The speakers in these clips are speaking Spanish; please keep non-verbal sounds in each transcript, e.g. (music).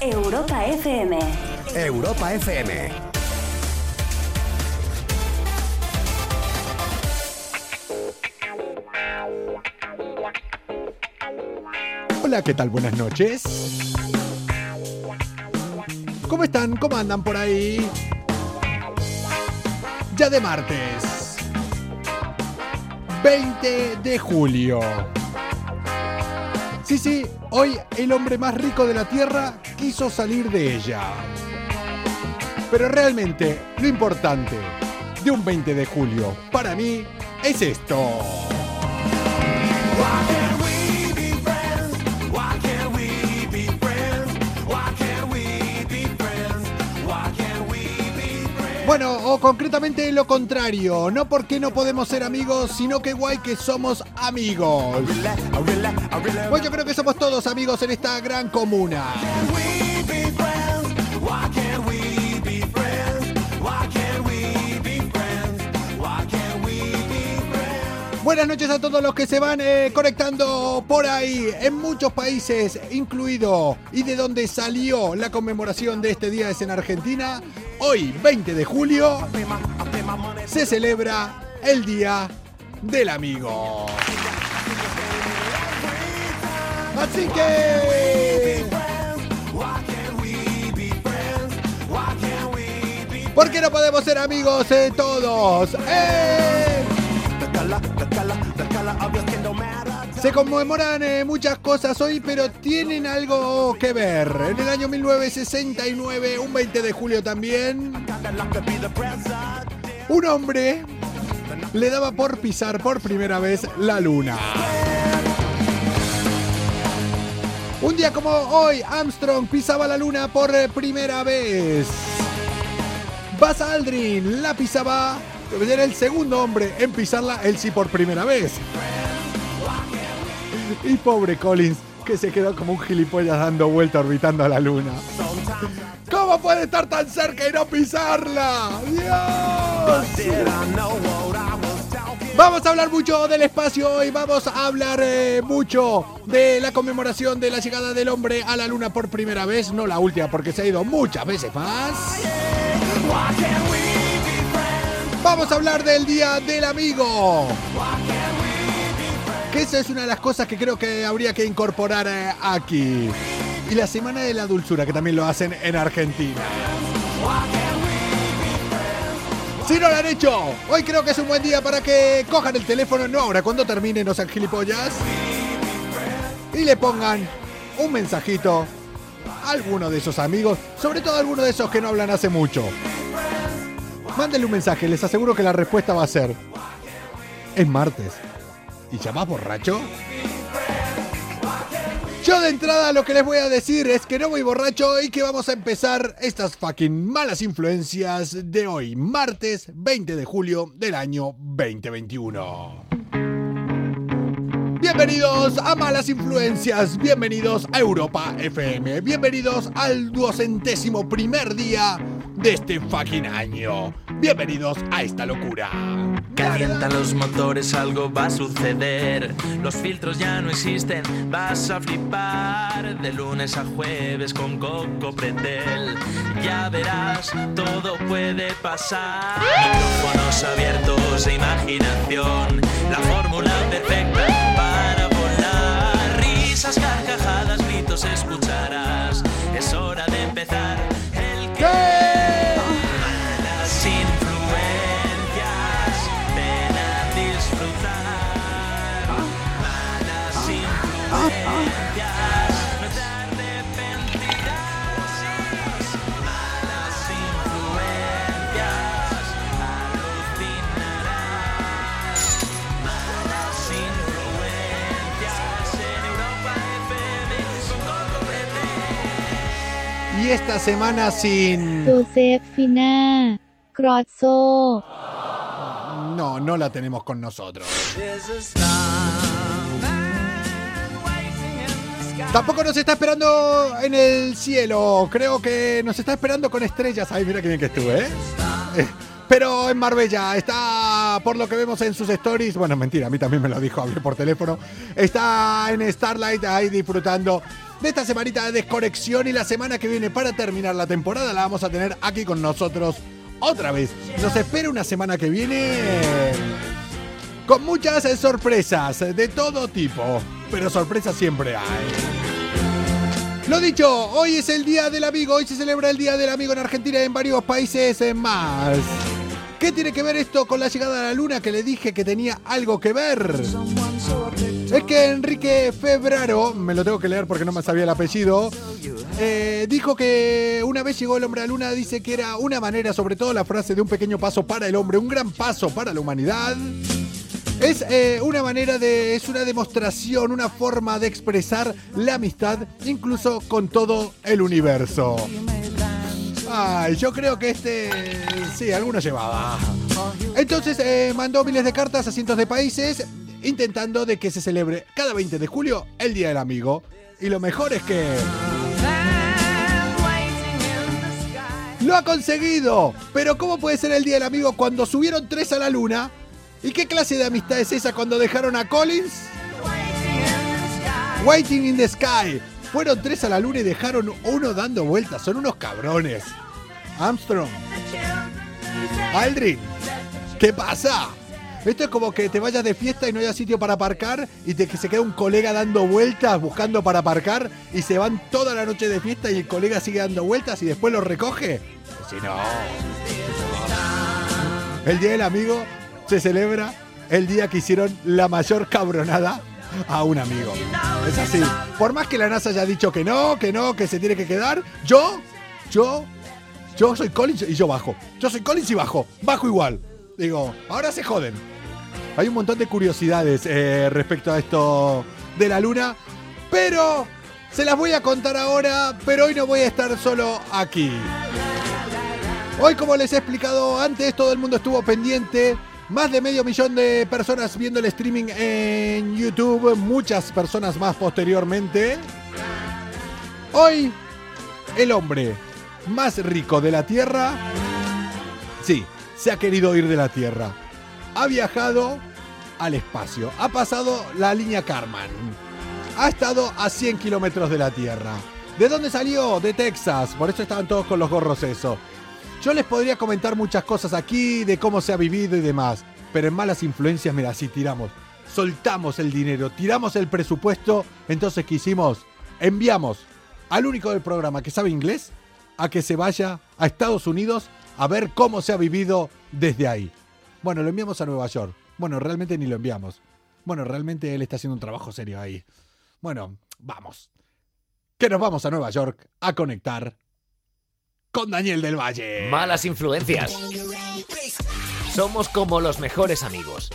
Europa FM. Europa FM. Hola, ¿qué tal? Buenas noches. ¿Cómo están? ¿Cómo andan por ahí? Ya de martes. 20 de julio. Sí, sí, hoy el hombre más rico de la Tierra quiso salir de ella. Pero realmente lo importante de un 20 de julio para mí es esto. Bueno, o concretamente lo contrario, no porque no podemos ser amigos, sino que guay que somos amigos. Pues yo creo que somos todos amigos en esta gran comuna. Buenas noches a todos los que se van eh, conectando por ahí en muchos países, incluido y de donde salió la conmemoración de este día es en Argentina. Hoy, 20 de julio, se celebra el Día del Amigo. Así que... ¿Por qué no podemos ser amigos de todos? ¡Eh! Se conmemoran eh, muchas cosas hoy, pero tienen algo que ver. En el año 1969, un 20 de julio también, un hombre le daba por pisar por primera vez la luna. Un día como hoy, Armstrong pisaba la luna por primera vez. Buzz Aldrin la pisaba era el segundo hombre en pisarla, él sí por primera vez. Y pobre Collins, que se quedó como un gilipollas dando vuelta orbitando a la luna. ¿Cómo puede estar tan cerca y no pisarla? ¡Dios! Vamos a hablar mucho del espacio y vamos a hablar eh, mucho de la conmemoración de la llegada del hombre a la luna por primera vez, no la última porque se ha ido muchas veces más. Vamos a hablar del Día del Amigo. Que esa es una de las cosas que creo que habría que incorporar eh, aquí. Y la Semana de la Dulzura, que también lo hacen en Argentina. Si no lo han hecho, hoy creo que es un buen día para que cojan el teléfono, no ahora, cuando terminen, no sean gilipollas. Y le pongan un mensajito a alguno de esos amigos, sobre todo a alguno de esos que no hablan hace mucho. Mándenle un mensaje, les aseguro que la respuesta va a ser: Es martes. ¿Y llamás borracho? Yo de entrada lo que les voy a decir es que no voy borracho y que vamos a empezar estas fucking malas influencias de hoy, martes 20 de julio del año 2021. Bienvenidos a Malas Influencias, bienvenidos a Europa FM, bienvenidos al duocentésimo primer día de este fucking año. Bienvenidos a esta locura. Calientan los motores, algo va a suceder. Los filtros ya no existen, vas a flipar. De lunes a jueves con Coco Pretel. Ya verás, todo puede pasar. Micrófonos abiertos e imaginación. La fórmula perfecta para volar. Risas, carcajadas, gritos escucharás. Es hora de empezar. El que Y esta semana sin... Josefina Crozzo. No, no la tenemos con nosotros. Tampoco nos está esperando en el cielo. Creo que nos está esperando con estrellas. Ay, mira qué bien que estuve, ¿eh? Eh, Pero en Marbella está, por lo que vemos en sus stories, bueno, mentira, a mí también me lo dijo, hablé por teléfono. Está en Starlight ahí disfrutando de esta semanita de desconexión y la semana que viene para terminar la temporada la vamos a tener aquí con nosotros otra vez. Nos espera una semana que viene con muchas sorpresas de todo tipo, pero sorpresas siempre hay. Lo dicho, hoy es el Día del Amigo, hoy se celebra el Día del Amigo en Argentina y en varios países más. ¿Qué tiene que ver esto con la llegada a la luna que le dije que tenía algo que ver? Es que Enrique Febraro, me lo tengo que leer porque no me sabía el apellido, eh, dijo que una vez llegó el hombre a la luna, dice que era una manera, sobre todo la frase de un pequeño paso para el hombre, un gran paso para la humanidad. Es eh, una manera de. es una demostración, una forma de expresar la amistad, incluso con todo el universo. Ay, yo creo que este. Sí, alguno llevaba. Entonces eh, mandó miles de cartas a cientos de países intentando de que se celebre cada 20 de julio el Día del Amigo. Y lo mejor es que. ¡Lo ha conseguido! Pero ¿cómo puede ser el Día del Amigo cuando subieron tres a la luna? ¿Y qué clase de amistad es esa cuando dejaron a Collins? Waiting in the Sky. Fueron tres a la luna y dejaron uno dando vueltas. Son unos cabrones. Armstrong. Aldrin. ¿Qué pasa? Esto es como que te vayas de fiesta y no haya sitio para aparcar y te, que se queda un colega dando vueltas buscando para aparcar y se van toda la noche de fiesta y el colega sigue dando vueltas y después lo recoge. Si no. El Día del Amigo se celebra el día que hicieron la mayor cabronada a un amigo. Es así. Por más que la NASA haya dicho que no, que no, que se tiene que quedar, yo, yo, yo soy Collins y yo bajo. Yo soy Collins y bajo. Bajo igual. Digo, ahora se joden. Hay un montón de curiosidades eh, respecto a esto de la luna, pero se las voy a contar ahora, pero hoy no voy a estar solo aquí. Hoy, como les he explicado antes, todo el mundo estuvo pendiente más de medio millón de personas viendo el streaming en YouTube, muchas personas más posteriormente. Hoy, el hombre más rico de la Tierra, sí, se ha querido ir de la Tierra. Ha viajado al espacio, ha pasado la línea Karman, ha estado a 100 kilómetros de la Tierra. ¿De dónde salió? De Texas, por eso estaban todos con los gorros eso. Yo les podría comentar muchas cosas aquí de cómo se ha vivido y demás, pero en malas influencias, mira, si tiramos, soltamos el dinero, tiramos el presupuesto, entonces ¿qué hicimos? Enviamos al único del programa que sabe inglés a que se vaya a Estados Unidos a ver cómo se ha vivido desde ahí. Bueno, lo enviamos a Nueva York. Bueno, realmente ni lo enviamos. Bueno, realmente él está haciendo un trabajo serio ahí. Bueno, vamos. Que nos vamos a Nueva York a conectar con Daniel del Valle. Malas influencias. Somos como los mejores amigos.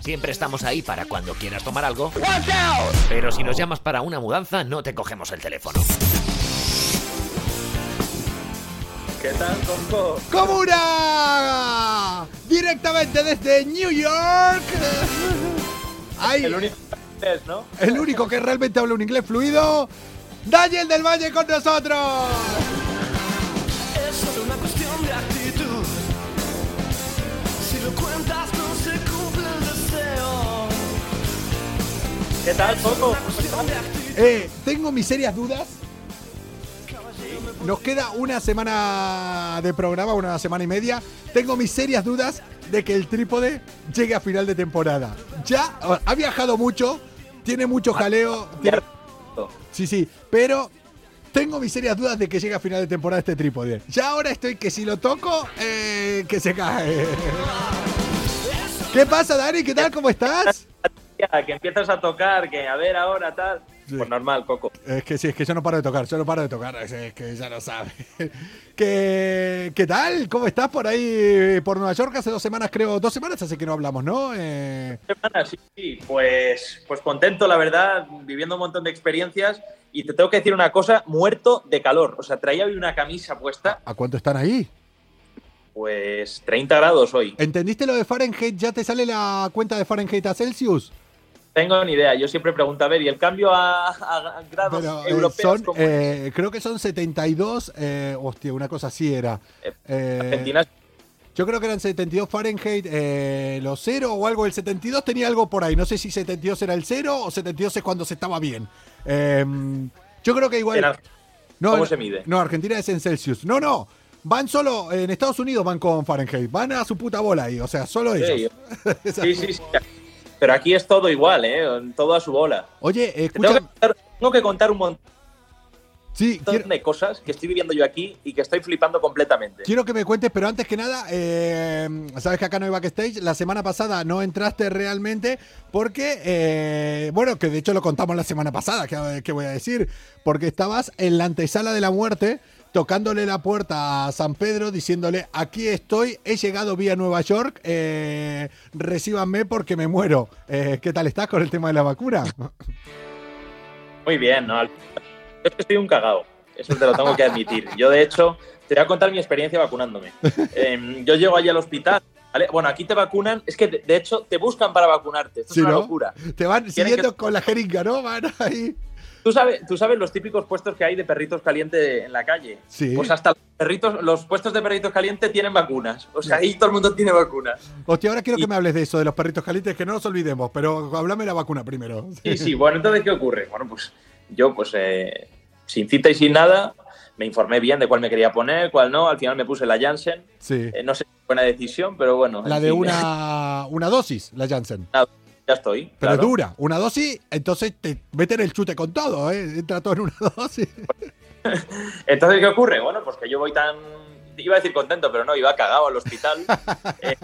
Siempre estamos ahí para cuando quieras tomar algo. Pero si nos llamas para una mudanza, no te cogemos el teléfono. ¿Qué tal, Compo? ¡Comuna! Directamente desde New York. Ahí, El único inglés, ¿no? el único que realmente habla un inglés fluido. Daniel del Valle con nosotros. Es solo una cuestión de actitud. Si lo cuentas, no se cumple el deseo. ¿Qué tal, Coco? Eh, tengo mis serias dudas. Nos queda una semana de programa, una semana y media. Tengo mis serias dudas de que el trípode llegue a final de temporada. Ya ha viajado mucho, tiene mucho jaleo. tiene- Sí, sí, pero tengo mis serias dudas de que llegue a final de temporada este trípode. Ya ahora estoy que si lo toco, eh, que se cae. ¿Qué pasa, Dani? ¿Qué tal? ¿Cómo estás? Que empiezas a tocar, que a ver ahora, tal. Sí. Pues normal, Coco. Es que sí, es que yo no paro de tocar, yo no paro de tocar, es, que ya lo sabe. (laughs) ¿Qué, ¿Qué tal? ¿Cómo estás por ahí, por Nueva York? Hace dos semanas, creo, dos semanas hace que no hablamos, ¿no? Eh, Semana, sí, sí. Pues, pues contento, la verdad, viviendo un montón de experiencias. Y te tengo que decir una cosa, muerto de calor. O sea, traía hoy una camisa puesta, ¿A cuánto están ahí? pues 30 grados hoy. ¿Entendiste lo de Fahrenheit? ¿Ya te sale la cuenta de Fahrenheit a Celsius? Tengo ni idea. Yo siempre pregunto, a ver, ¿y el cambio a, grados Pero, eh, europeos son, eh, creo que son 72, eh, hostia, una cosa así era. Eh, Argentina Yo creo que eran 72 Fahrenheit, eh, los 0 o algo. El 72 tenía algo por ahí. No sé si 72 era el 0 o 72 es cuando se estaba bien. Eh, yo creo que igual. No, ¿Cómo se mide? No, Argentina es en Celsius. No, no. Van solo, en Estados Unidos van con Fahrenheit. Van a su puta bola ahí. O sea, solo Sí, ellos. (laughs) Sí, sí, sí. Pero aquí es todo igual, ¿eh? Todo a su bola. Oye, escucha. Tengo que, contar, tengo que contar un montón Sí, quiero, de cosas que estoy viviendo yo aquí y que estoy flipando completamente. quiero que me cuentes, pero antes que nada, eh, sabes que acá no hay backstage. La semana pasada no entraste realmente porque, eh, bueno, que de hecho lo contamos la semana pasada, que, que voy a decir, porque estabas en la antesala de la muerte. Tocándole la puerta a San Pedro, diciéndole: Aquí estoy, he llegado vía Nueva York, eh, recíbanme porque me muero. Eh, ¿Qué tal estás con el tema de la vacuna? Muy bien, ¿no? Es que estoy un cagao. Eso te lo tengo que admitir. Yo, de hecho, te voy a contar mi experiencia vacunándome. Em, yo llego allí al hospital. ¿vale? Bueno, aquí te vacunan. Es que, de, hecho, te buscan para vacunarte. Esto Sí, es una ¿no? locura. Te van siguiendo que- con la jeringa, ¿no? Van ahí. ¿Tú sabes, tú sabes los típicos puestos que hay de perritos calientes en la calle. Sí. Pues hasta los, perritos, los puestos de perritos calientes tienen vacunas. O sea, ahí todo el mundo tiene vacunas. Hostia, ahora quiero Y- que me hables de eso, de los perritos calientes, que no nos olvidemos, pero háblame de la vacuna primero. Sí, sí, bueno, entonces, ¿qué ocurre? Bueno, pues yo, pues, eh, sin cita y sin nada, me informé bien de cuál me quería poner, cuál no. Al final me puse la Janssen. Sí. Eh, no sé si fue buena decisión, pero bueno. La de fin, una, (laughs) una dosis, la Janssen. Ya estoy. Pero claro. dura. Una dosis, entonces te meten el chute con todo, ¿eh? Entra todo en una (laughs) dosis. (laughs) Entonces, ¿qué ocurre? Bueno, pues que yo voy tan. Iba a decir contento, pero no, iba cagado al hospital. Eh,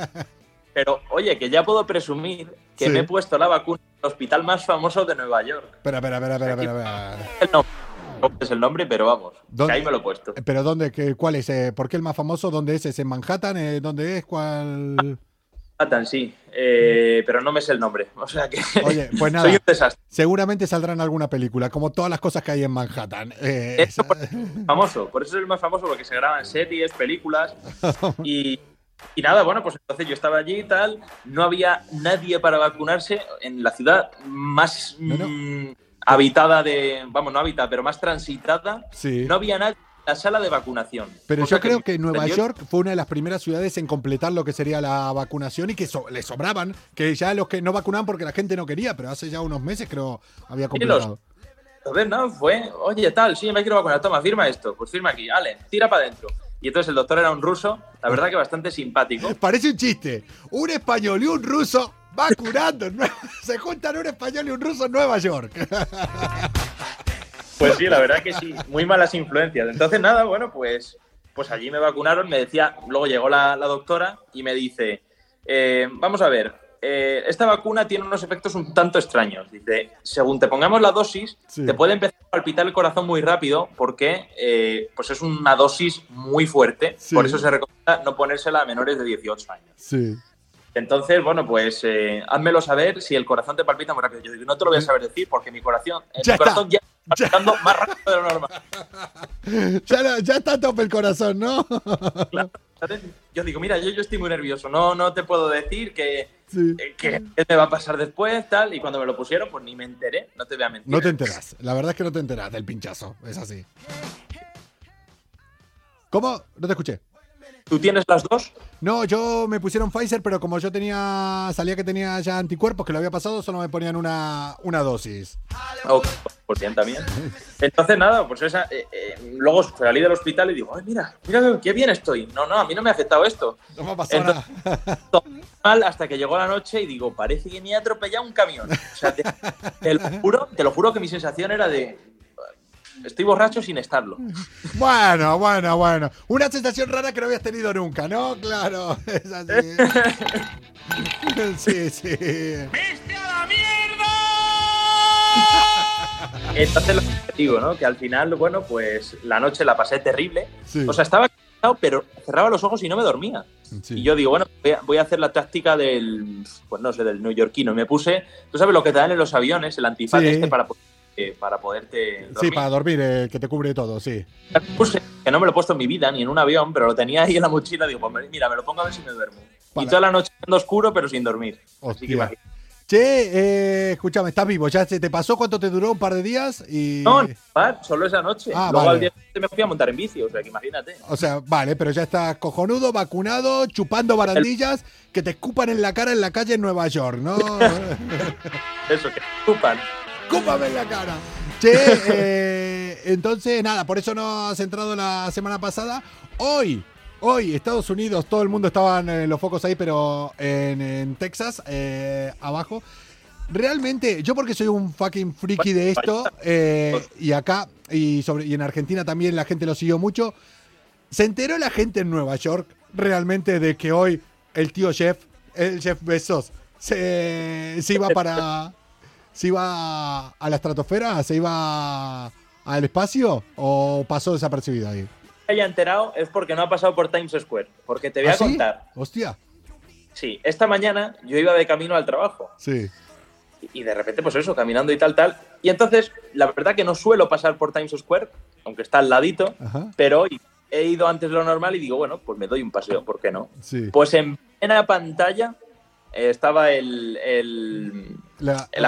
pero, oye, que ya puedo presumir que Sí. me he puesto la vacuna en el hospital más famoso de Nueva York. Espera, espera, espera, espera, espera. espera. El nombre, no es el nombre, pero vamos, ahí me lo he puesto. Pero ¿dónde? ¿Qué, ¿Cuál es? Eh, ¿Por qué el más famoso? ¿Dónde es? ¿Es en Manhattan? Eh, ¿Dónde es? ¿Cuál? Manhattan, sí, eh, pero no me sé el nombre. O sea que Oye, pues (laughs) nada. soy un desastre. Seguramente saldrá en alguna película, como todas las cosas que hay en Manhattan. Eso por- famoso, por eso es el más famoso, porque se graban series, películas y, (laughs) y nada, bueno, pues entonces yo estaba allí y tal, no había nadie para vacunarse en la ciudad más No, no. mm, habitada de, vamos, no habitada, pero más transitada, Sí. no había nadie en la sala de vacunación. Pero yo creo que Nueva. York fue una de las primeras ciudades en completar lo que sería la vacunación y que so- le sobraban, que ya los que no vacunaban porque la gente no quería, pero hace ya unos meses creo había los- completado. Entonces, no, fue, oye, tal, sí, me quiero vacunar, toma, firma esto, pues firma aquí, Ale, tira para adentro. Y entonces el doctor era un ruso, la verdad que bastante simpático. (laughs) Parece un chiste. Un español y un ruso vacunando. en Nue- (laughs) Se juntan un español y un ruso en Nueva York. Pues sí, la verdad que sí, muy malas influencias. Entonces, nada, bueno, pues, pues allí me vacunaron, me decía, luego llegó la, la doctora y me dice, eh, vamos a ver, eh, esta vacuna tiene unos efectos un tanto extraños. Dice, según te pongamos la dosis, Sí. te puede empezar a palpitar el corazón muy rápido porque eh, pues es una dosis muy fuerte. Sí. Por eso se recomienda no ponérsela a menores de 18 años. Sí. Entonces, bueno, pues eh, házmelo saber si el corazón te palpita muy rápido. Yo digo, no te lo voy a saber decir porque mi corazón, eh, Ya mi corazón ya está palpitando más rápido de lo normal. (laughs) Ya está a tope el corazón, ¿no? Claro. ¿Sabes? Yo digo, mira, yo, yo estoy muy nervioso, no, no te puedo decir que, Sí. eh, que me va a pasar después, tal. Y cuando me lo pusieron, pues ni me enteré, no te voy a mentir. No te enteras. La verdad es que no te enteras del pinchazo. Es así. ¿Cómo? No te escuché. ¿Tú tienes las dos? No, yo me pusieron Pfizer, pero como yo tenía. Salía que tenía ya anticuerpos que lo había pasado, solo me ponían una, una dosis. Ok, pues bien también. Entonces, nada, pues esa. eh, eh, luego salí del hospital y digo, ay, mira, mira qué bien estoy. No, no, a mí no me ha afectado esto. No me ha pasado Entonces- nada. Todo mal hasta que llegó la noche y digo, parece que me ha atropellado un camión. O sea, te, te lo juro, te lo juro que mi sensación era de. Estoy borracho sin estarlo. (laughs) Bueno, bueno, bueno. Una sensación rara que no habías tenido nunca, ¿no? Claro, (laughs) es así. (laughs) Sí, sí. Entonces lo que digo, ¿no? Que al final, bueno, pues la noche la pasé terrible. Sí. O sea, estaba cansado, pero cerraba los ojos y no me dormía. Sí. Y yo digo, bueno, voy a, a hacer la táctica del, pues no sé, del neoyorquino. Me puse, tú sabes lo que te dan en los aviones, el antifaz Sí. este para, eh, para poderte dormir. Sí, para dormir, eh, que te cubre todo, sí. Que no me lo he puesto en mi vida, ni en un avión, pero lo tenía ahí en la mochila. Digo, pues mira, me lo pongo a ver si me duermo. Para- Y toda la noche en oscuro, pero sin dormir. Así que. Che, eh, escúchame, estás vivo. ¿Ya se te pasó cuánto te duró? ¿Un par de días? Y... No, no, solo esa noche. Ah, Luego vale. al día siguiente me fui a montar en bici, o sea que imagínate. O sea, vale, pero ya estás cojonudo, vacunado, chupando barandillas que te escupan en la cara en la calle en Nueva York, ¿no? (laughs) Eso, que ocupan. ¡Cúpame en la cara! Che, eh, entonces, nada, por eso no has entrado la semana pasada. Hoy, hoy, Estados Unidos, todo el mundo estaban en los focos ahí, pero en, Texas, eh, abajo. Realmente, yo porque soy un fucking friki de esto, eh, y acá, y en Argentina también la gente lo siguió mucho, se enteró la gente en Nueva York realmente de que hoy el tío Jeff, el Jeff Bezos, se, se iba para... ¿Se iba a la estratosfera? ¿Se iba al espacio? ¿O pasó desapercibido ahí? haya enterado es porque no ha pasado por Times Square. Porque te voy ¿Ah, a sí? contar. Hostia. Sí, esta mañana yo iba de camino al trabajo Sí. y de repente, pues eso, caminando y tal, tal. Y entonces, la verdad que no suelo pasar por Times Square, aunque está al ladito, Ajá. pero hoy he ido antes de lo normal y digo, bueno, pues me doy un paseo, ¿por qué no? Sí. Pues en plena pantalla eh, estaba el, el, La- el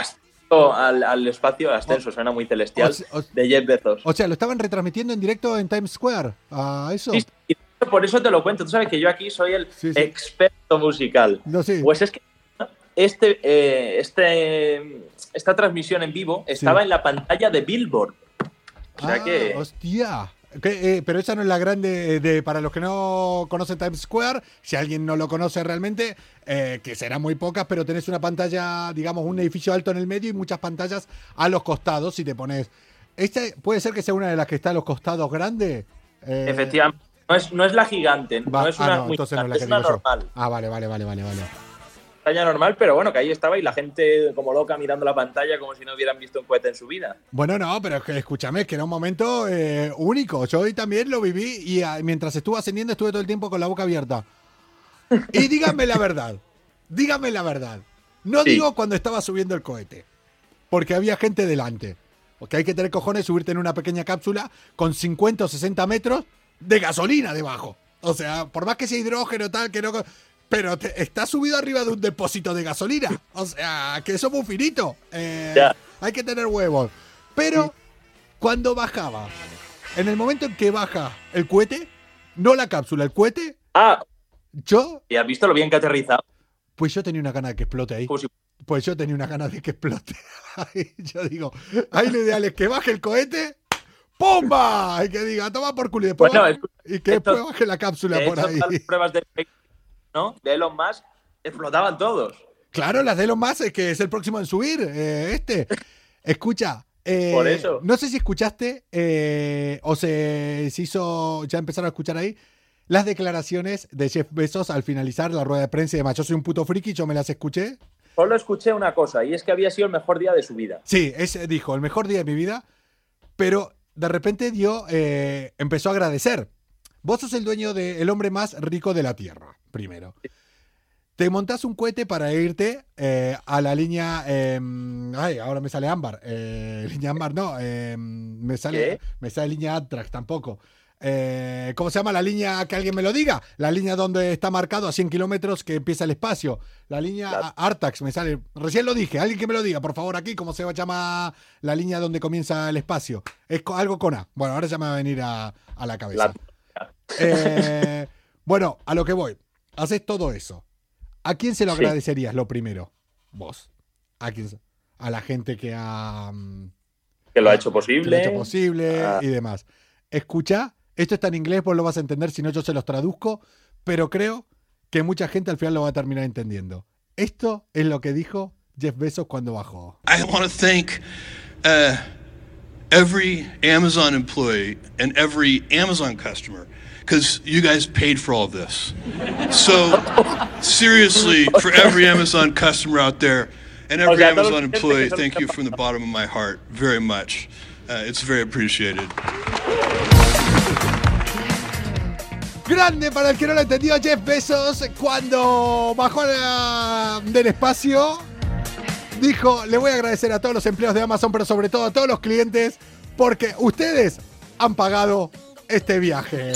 al, al espacio, ascenso, suena muy celestial, o se- o- de Jeff Bezos. o sea, lo estaban retransmitiendo en directo en Times Square. ¿A eso? Sí, sí, por eso te lo cuento. Tú sabes que yo aquí soy el Sí, experto musical. No. Pues es que este, eh, este, esta transmisión en vivo estaba en la pantalla de Billboard. O sea Ah, que. hostia. ¿Qué, eh, pero esa no es la grande de, para los que no conocen Times Square, si alguien no lo conoce realmente, eh, que serán muy pocas, pero tenés una pantalla, digamos, un edificio alto en el medio y muchas pantallas a los costados si te pones. ¿Este puede ser que sea una de las que está a los costados grande? Eh, Efectivamente. No es, no es la gigante, va- no es ah, una, no, muy entonces no es la gigante, que es una yo. normal. Ah, vale, vale, vale, vale, vale. Pantalla normal, pero bueno, que ahí estaba y la gente como loca mirando la pantalla como si no hubieran visto un cohete en su vida. Bueno, no, pero es que escúchame, es que era un momento eh, único. Yo hoy también lo viví y ah, mientras estuve ascendiendo estuve todo el tiempo con la boca abierta. Y díganme la verdad, díganme la verdad. No Sí. digo cuando estaba subiendo el cohete, porque había gente delante. Porque hay que tener cojones subirte en una pequeña cápsula con 50 o 60 metros de gasolina debajo. O sea, por más que sea hidrógeno tal, que no... Pero te- está subido arriba de un depósito de gasolina. O sea, que eso es muy finito. Eh, Ya. Hay que tener huevos. Pero cuando bajaba, en el momento en que baja el cohete, no la cápsula, el cohete, Ah, yo, ¿y has visto lo bien que aterrizado? pues yo tenía una gana de que explote ahí. Si- Pues yo tenía una gana de que explote. (laughs) Ahí, yo digo, ahí lo ideal es que baje el cohete, ¡pumba! Y que diga, toma por culo y después, Bueno, baje- escucha, y que después baje la cápsula De por hecho, ahí. las pruebas de, ¿no? de Elon Musk explotaban todos. Claro, las de Elon Musk es que es el próximo en subir, eh, este. Escucha, eh, Por eso. no sé si escuchaste eh, o se, se hizo, ya empezaron a escuchar ahí, las declaraciones de Jeff Bezos al finalizar la rueda de prensa y demás. Yo soy un puto friki, yo me las escuché. Solo escuché una cosa, y es que había sido el mejor día de su vida. Sí, ese dijo, el mejor día de mi vida, pero de repente dio, eh, empezó a agradecer. Vos sos el dueño del hombre más rico de la Tierra, primero. Te montás un cohete para irte eh, a la línea. eh, ay, ahora me sale Ámbar. eh, (laughs) línea Ámbar, no. eh, me, sale, ¿Qué? me sale línea Atrax tampoco. Eh, ¿Cómo se llama la línea? Que alguien me lo diga. La línea donde está marcado a 100 kilómetros que empieza el espacio. La línea La- Artax me sale. Recién lo dije. Alguien que me lo diga, por favor, aquí. ¿Cómo se llama la línea donde comienza el espacio? Es algo con A. Bueno, ahora ya me va a venir a, a la cabeza. La- bueno, a lo que voy. Haces todo eso. ¿A quién se lo Sí. agradecerías lo primero? Vos. ¿A quién? A la gente que ha, mm, que lo ha que hecho lo posible. ha hecho posible Ah. y demás. Escucha, esto está en inglés, vos lo vas a entender, si no yo se los traduzco, pero creo que mucha gente al final lo va a terminar entendiendo. Esto es lo que dijo Jeff Bezos cuando bajó. I want to thank uh, every Amazon employee and every Amazon customer because you guys paid for all of this. So, seriously, for every Amazon customer out there and every Amazon employee, thank you from the bottom of my heart very much. Uh, it's very appreciated. Grande para el que no lo entendió, Jeff Bezos, cuando bajó la- del espacio, dijo, le voy a agradecer a todos los empleados de Amazon, pero sobre todo a todos los clientes, porque ustedes han pagado este viaje.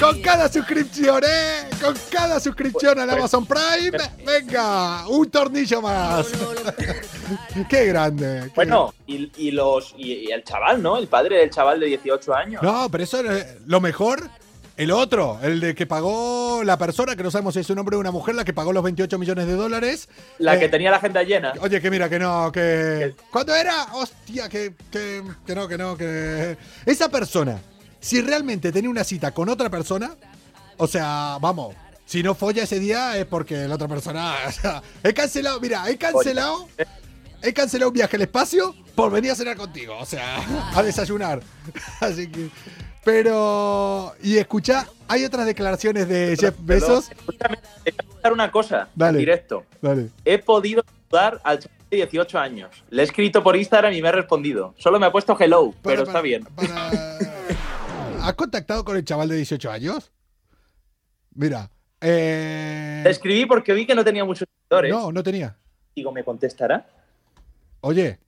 Con cada suscripción, ¿eh? Con cada suscripción al Amazon Prime, venga, un tornillo más. (laughs) Qué grande. qué Bueno, y, y los y, y el chaval, ¿no? El padre del chaval de 18 años. No, pero eso es lo mejor. El otro, el de que pagó la persona, que no sabemos si es un hombre o una mujer, la que pagó los 28 millones de dólares. La Eh, que tenía la agenda llena. Oye, que mira, que no, que. ¿Cuándo era? Hostia, que, que, que no, que no, que. Esa persona, si realmente tenía una cita con otra persona, o sea, vamos, si no folla ese día es porque la otra persona. (laughs) O sea, he cancelado, mira, he cancelado. He cancelado un viaje al espacio por venir a cenar contigo, o sea, (laughs) a desayunar. (laughs) Así que. Pero. Y escucha, hay otras declaraciones de Jeff Bezos. Escúchame, te voy a contar una cosa Dale. en directo. Dale. He podido saludar al chaval de 18 años. Le he escrito por Instagram y me ha respondido. Solo me ha puesto hello, Para- pero para- está bien. para- ¿Has contactado con el chaval de 18 años? Mira. Eh... Le escribí porque vi que no tenía muchos seguidores. No, no tenía. Digo, ¿me contestará? Oye,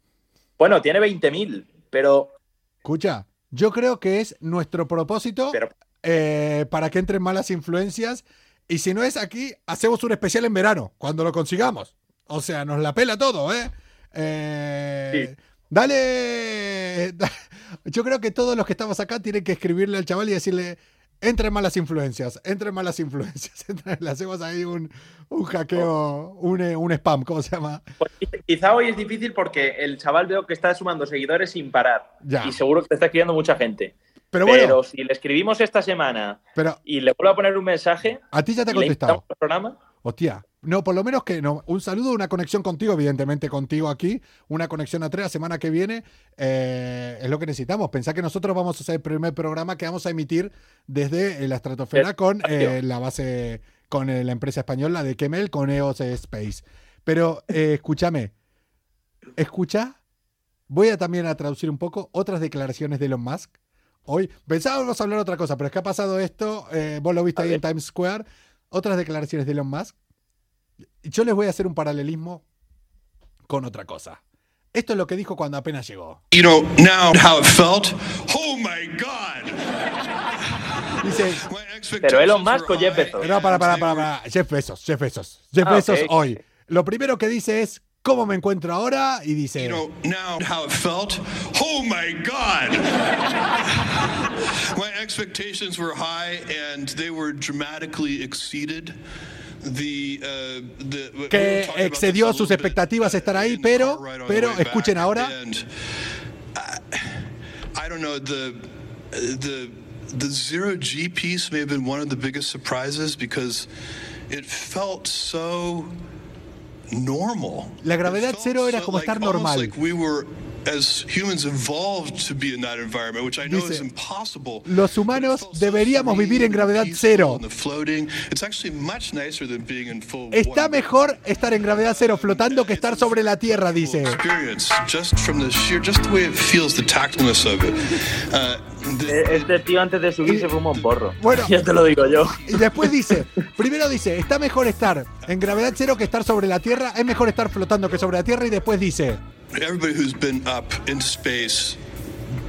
Bueno, tiene 20.000, pero escucha, yo creo que es nuestro propósito Pero- eh, para que entren malas influencias. Y si no es aquí, hacemos un especial en verano, cuando lo consigamos. O sea, nos la pela todo, ¿eh? Eh, Sí. Dale. (laughs) Yo creo que todos los que estamos acá tienen que escribirle al chaval y decirle. Entren malas influencias, entren malas influencias. (laughs) Le hacemos ahí un, un hackeo, un, eh, un spam, ¿cómo se llama? pues, quizá hoy es difícil porque el chaval veo que está sumando seguidores sin parar. Ya. Y seguro que te está escribiendo mucha gente. Pero Pero, bueno, si le escribimos esta semana pero y le vuelvo a poner un mensaje, a ti ya te ha contestado. programa, Hostia. No, por lo menos que no. Un saludo, una conexión contigo, evidentemente contigo aquí. Una conexión a tres la semana que viene. eh, es lo que necesitamos. Pensá que nosotros vamos a hacer el primer programa que vamos a emitir desde eh, la estratosfera con eh, la base, con eh, la empresa española de Kemel, con EOS Space. Pero escúchame. Escucha. Voy a también a traducir un poco otras declaraciones de Elon Musk. Hoy pensábamos hablar otra cosa, pero es que ha pasado esto. vos lo viste A ahí en. Times Square. Otras declaraciones de Elon Musk. Y Yo les voy a hacer un paralelismo con otra cosa. Esto es lo que dijo cuando apenas llegó. You know, now how it felt. Oh my God. Dice, Pero Elon Musk o Jeff Bezos. no, para, para, para, para. Jeff Bezos, Jeff Bezos. Jeff Ah, Bezos ok. hoy. Lo primero que dice es, ¿cómo me encuentro ahora? Y dice, You know, now how it felt. Oh my God. (laughs) My expectations were high and they were dramatically exceeded. Uh, we were Que excedió sus bit, expectativas uh, estar ahí, pero- pero escuchen ahora. uh, the zero G piece may have been one of the biggest surprises because it felt so normal. La gravedad cero era como like, estar normal. Like we were as humans evolved to be in that environment, which I know Dice, is impossible. "Los humanos deberíamos vivir en gravedad cero. and the floating. It's actually much nicer than being in full está mejor estar en gravedad cero flotando que estar sobre la Tierra, dice. experience just from the sheer just the way it feels the tactfulness of it the- Este tío antes de subir se fuma un porro. Bueno. (laughs) ya te lo digo yo. Y después dice, primero dice, está mejor estar en gravedad cero que estar sobre la Tierra, es mejor estar flotando que sobre la Tierra y después dice, everybody who's been up in space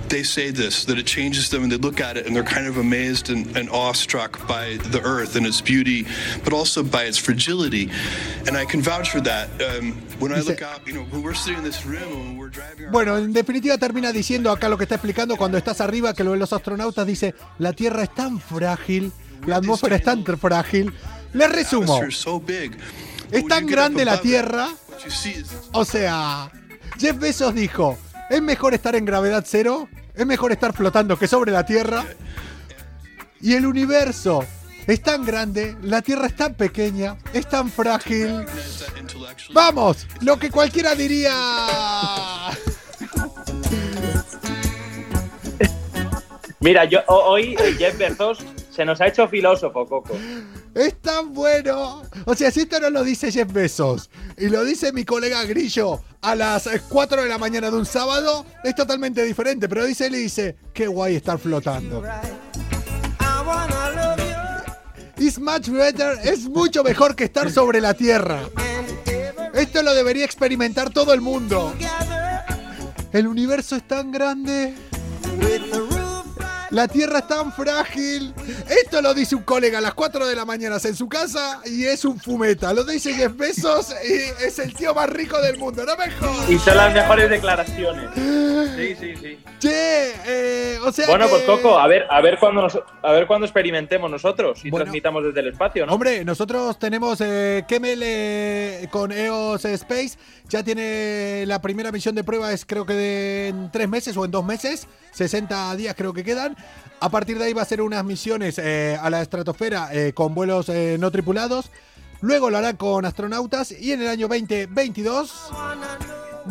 they say this that it changes them and they look at it and they're kind of amazed and, and awestruck by the earth and its beauty but also by its fragility. And i can vouch for that. Um, when i look out you know when we're sitting in this room and when we're driving our bueno, en definitiva termina diciendo acá lo que está explicando cuando estás arriba, que lo de los astronautas dice, la Tierra es tan frágil, la atmósfera es tan frágil. Le resumo, atmosphere is so big. Es tan grande la Tierra. what you see is o sea, Jeff Bezos dijo, es mejor estar en gravedad cero, es mejor estar flotando que sobre la Tierra. Y el universo es tan grande, la Tierra es tan pequeña, es tan frágil. Vamos, lo que cualquiera diría. Mira, yo ho- hoy eh, Jeff Bezos se nos ha hecho filósofo, Coco. Es tan bueno. O sea, si esto no lo dice Jeff Bezos y lo dice mi colega Grillo a las eh, 4 de la mañana de un sábado, es totalmente diferente. Pero dice él y dice, qué guay estar flotando. It's much better, es mucho mejor que estar sobre la tierra. Esto lo debería experimentar todo el mundo. El universo es tan grande. La tierra es tan frágil. Esto lo dice un colega a las 4 de la mañana en su casa y es un fumeta. Lo dice Jeff Bezos y es el tío más rico del mundo. No me jodas. Y son las mejores declaraciones. Sí, sí, sí. Che, eh, o sea Bueno, que- pues Coco, a ver, a ver cuándo nos- a ver cuándo experimentemos nosotros y Bueno. transmitamos desde el espacio, ¿no? Hombre, nosotros tenemos eh, Kemel eh, con EOS Space. Ya tiene la primera misión de prueba, es creo que de, en tres meses o en dos meses. 60 días creo que quedan. A partir de ahí va a ser unas misiones eh, a la estratosfera eh, con vuelos eh, no tripulados. Luego lo hará con astronautas y en el año 2022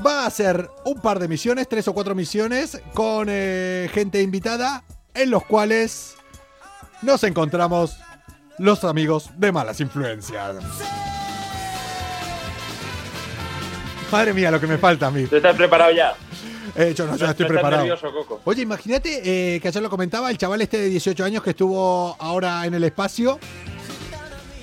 va a hacer un par de misiones, tres o cuatro misiones, con eh, gente invitada, en los cuales nos encontramos los amigos de malas influencias. Madre mía, lo que me falta a mí. ¿Tú estás preparado ya? Eh, yo no, yo No- estoy no preparado. nervioso, Coco. Oye, imagínate eh, que ayer lo comentaba, el chaval este de 18 años que estuvo ahora en el espacio,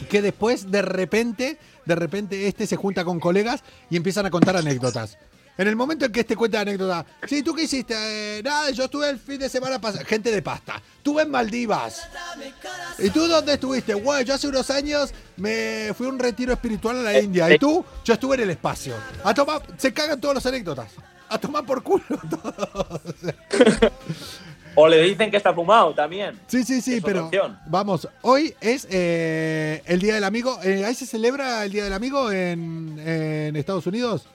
que después de repente, de repente este se junta con colegas y empiezan a contar anécdotas. En el momento en que este cuenta anécdota, sí, ¿tú qué hiciste? Eh, nada, yo estuve el fin de semana pasado, gente de pasta, estuve en Maldivas. ¿Y tú dónde estuviste? Bueno, yo hace unos años me fui a un retiro espiritual a la Eh, India. ¿Y tú? Yo estuve en el espacio. A tomar, se cagan todas las anécdotas. A tomar por culo todo. (laughs) O le dicen que está fumado también. Sí, sí, sí, pero opción. vamos, hoy es eh, el Día del Amigo. Eh, ¿Ahí se celebra el Día del Amigo en, en Estados Unidos?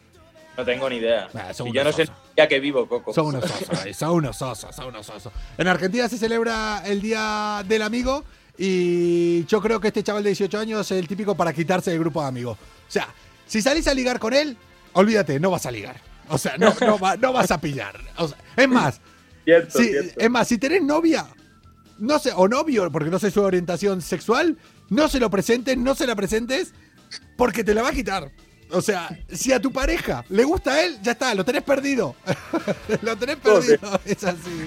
No tengo ni idea. Ah, son y yo no unos sé osos. ya que vivo, Coco. Son unos osos, son unos osos, son unos osos. En Argentina se celebra el Día del Amigo y yo creo que este chaval de 18 años es el típico para quitarse del grupo de amigos. O sea, si salís a ligar con él, olvídate, no vas a ligar. O sea, no, no, va- no vas a pillar. O sea, es más, Cierto, cierto. es más, si tenés novia, no sé, o novio, porque no sé su orientación sexual, no se lo presentes, no se la presentes, porque te la va a quitar. O sea, si a tu pareja le gusta a él, ya está, lo tenés perdido. (laughs) lo tenés perdido, es así.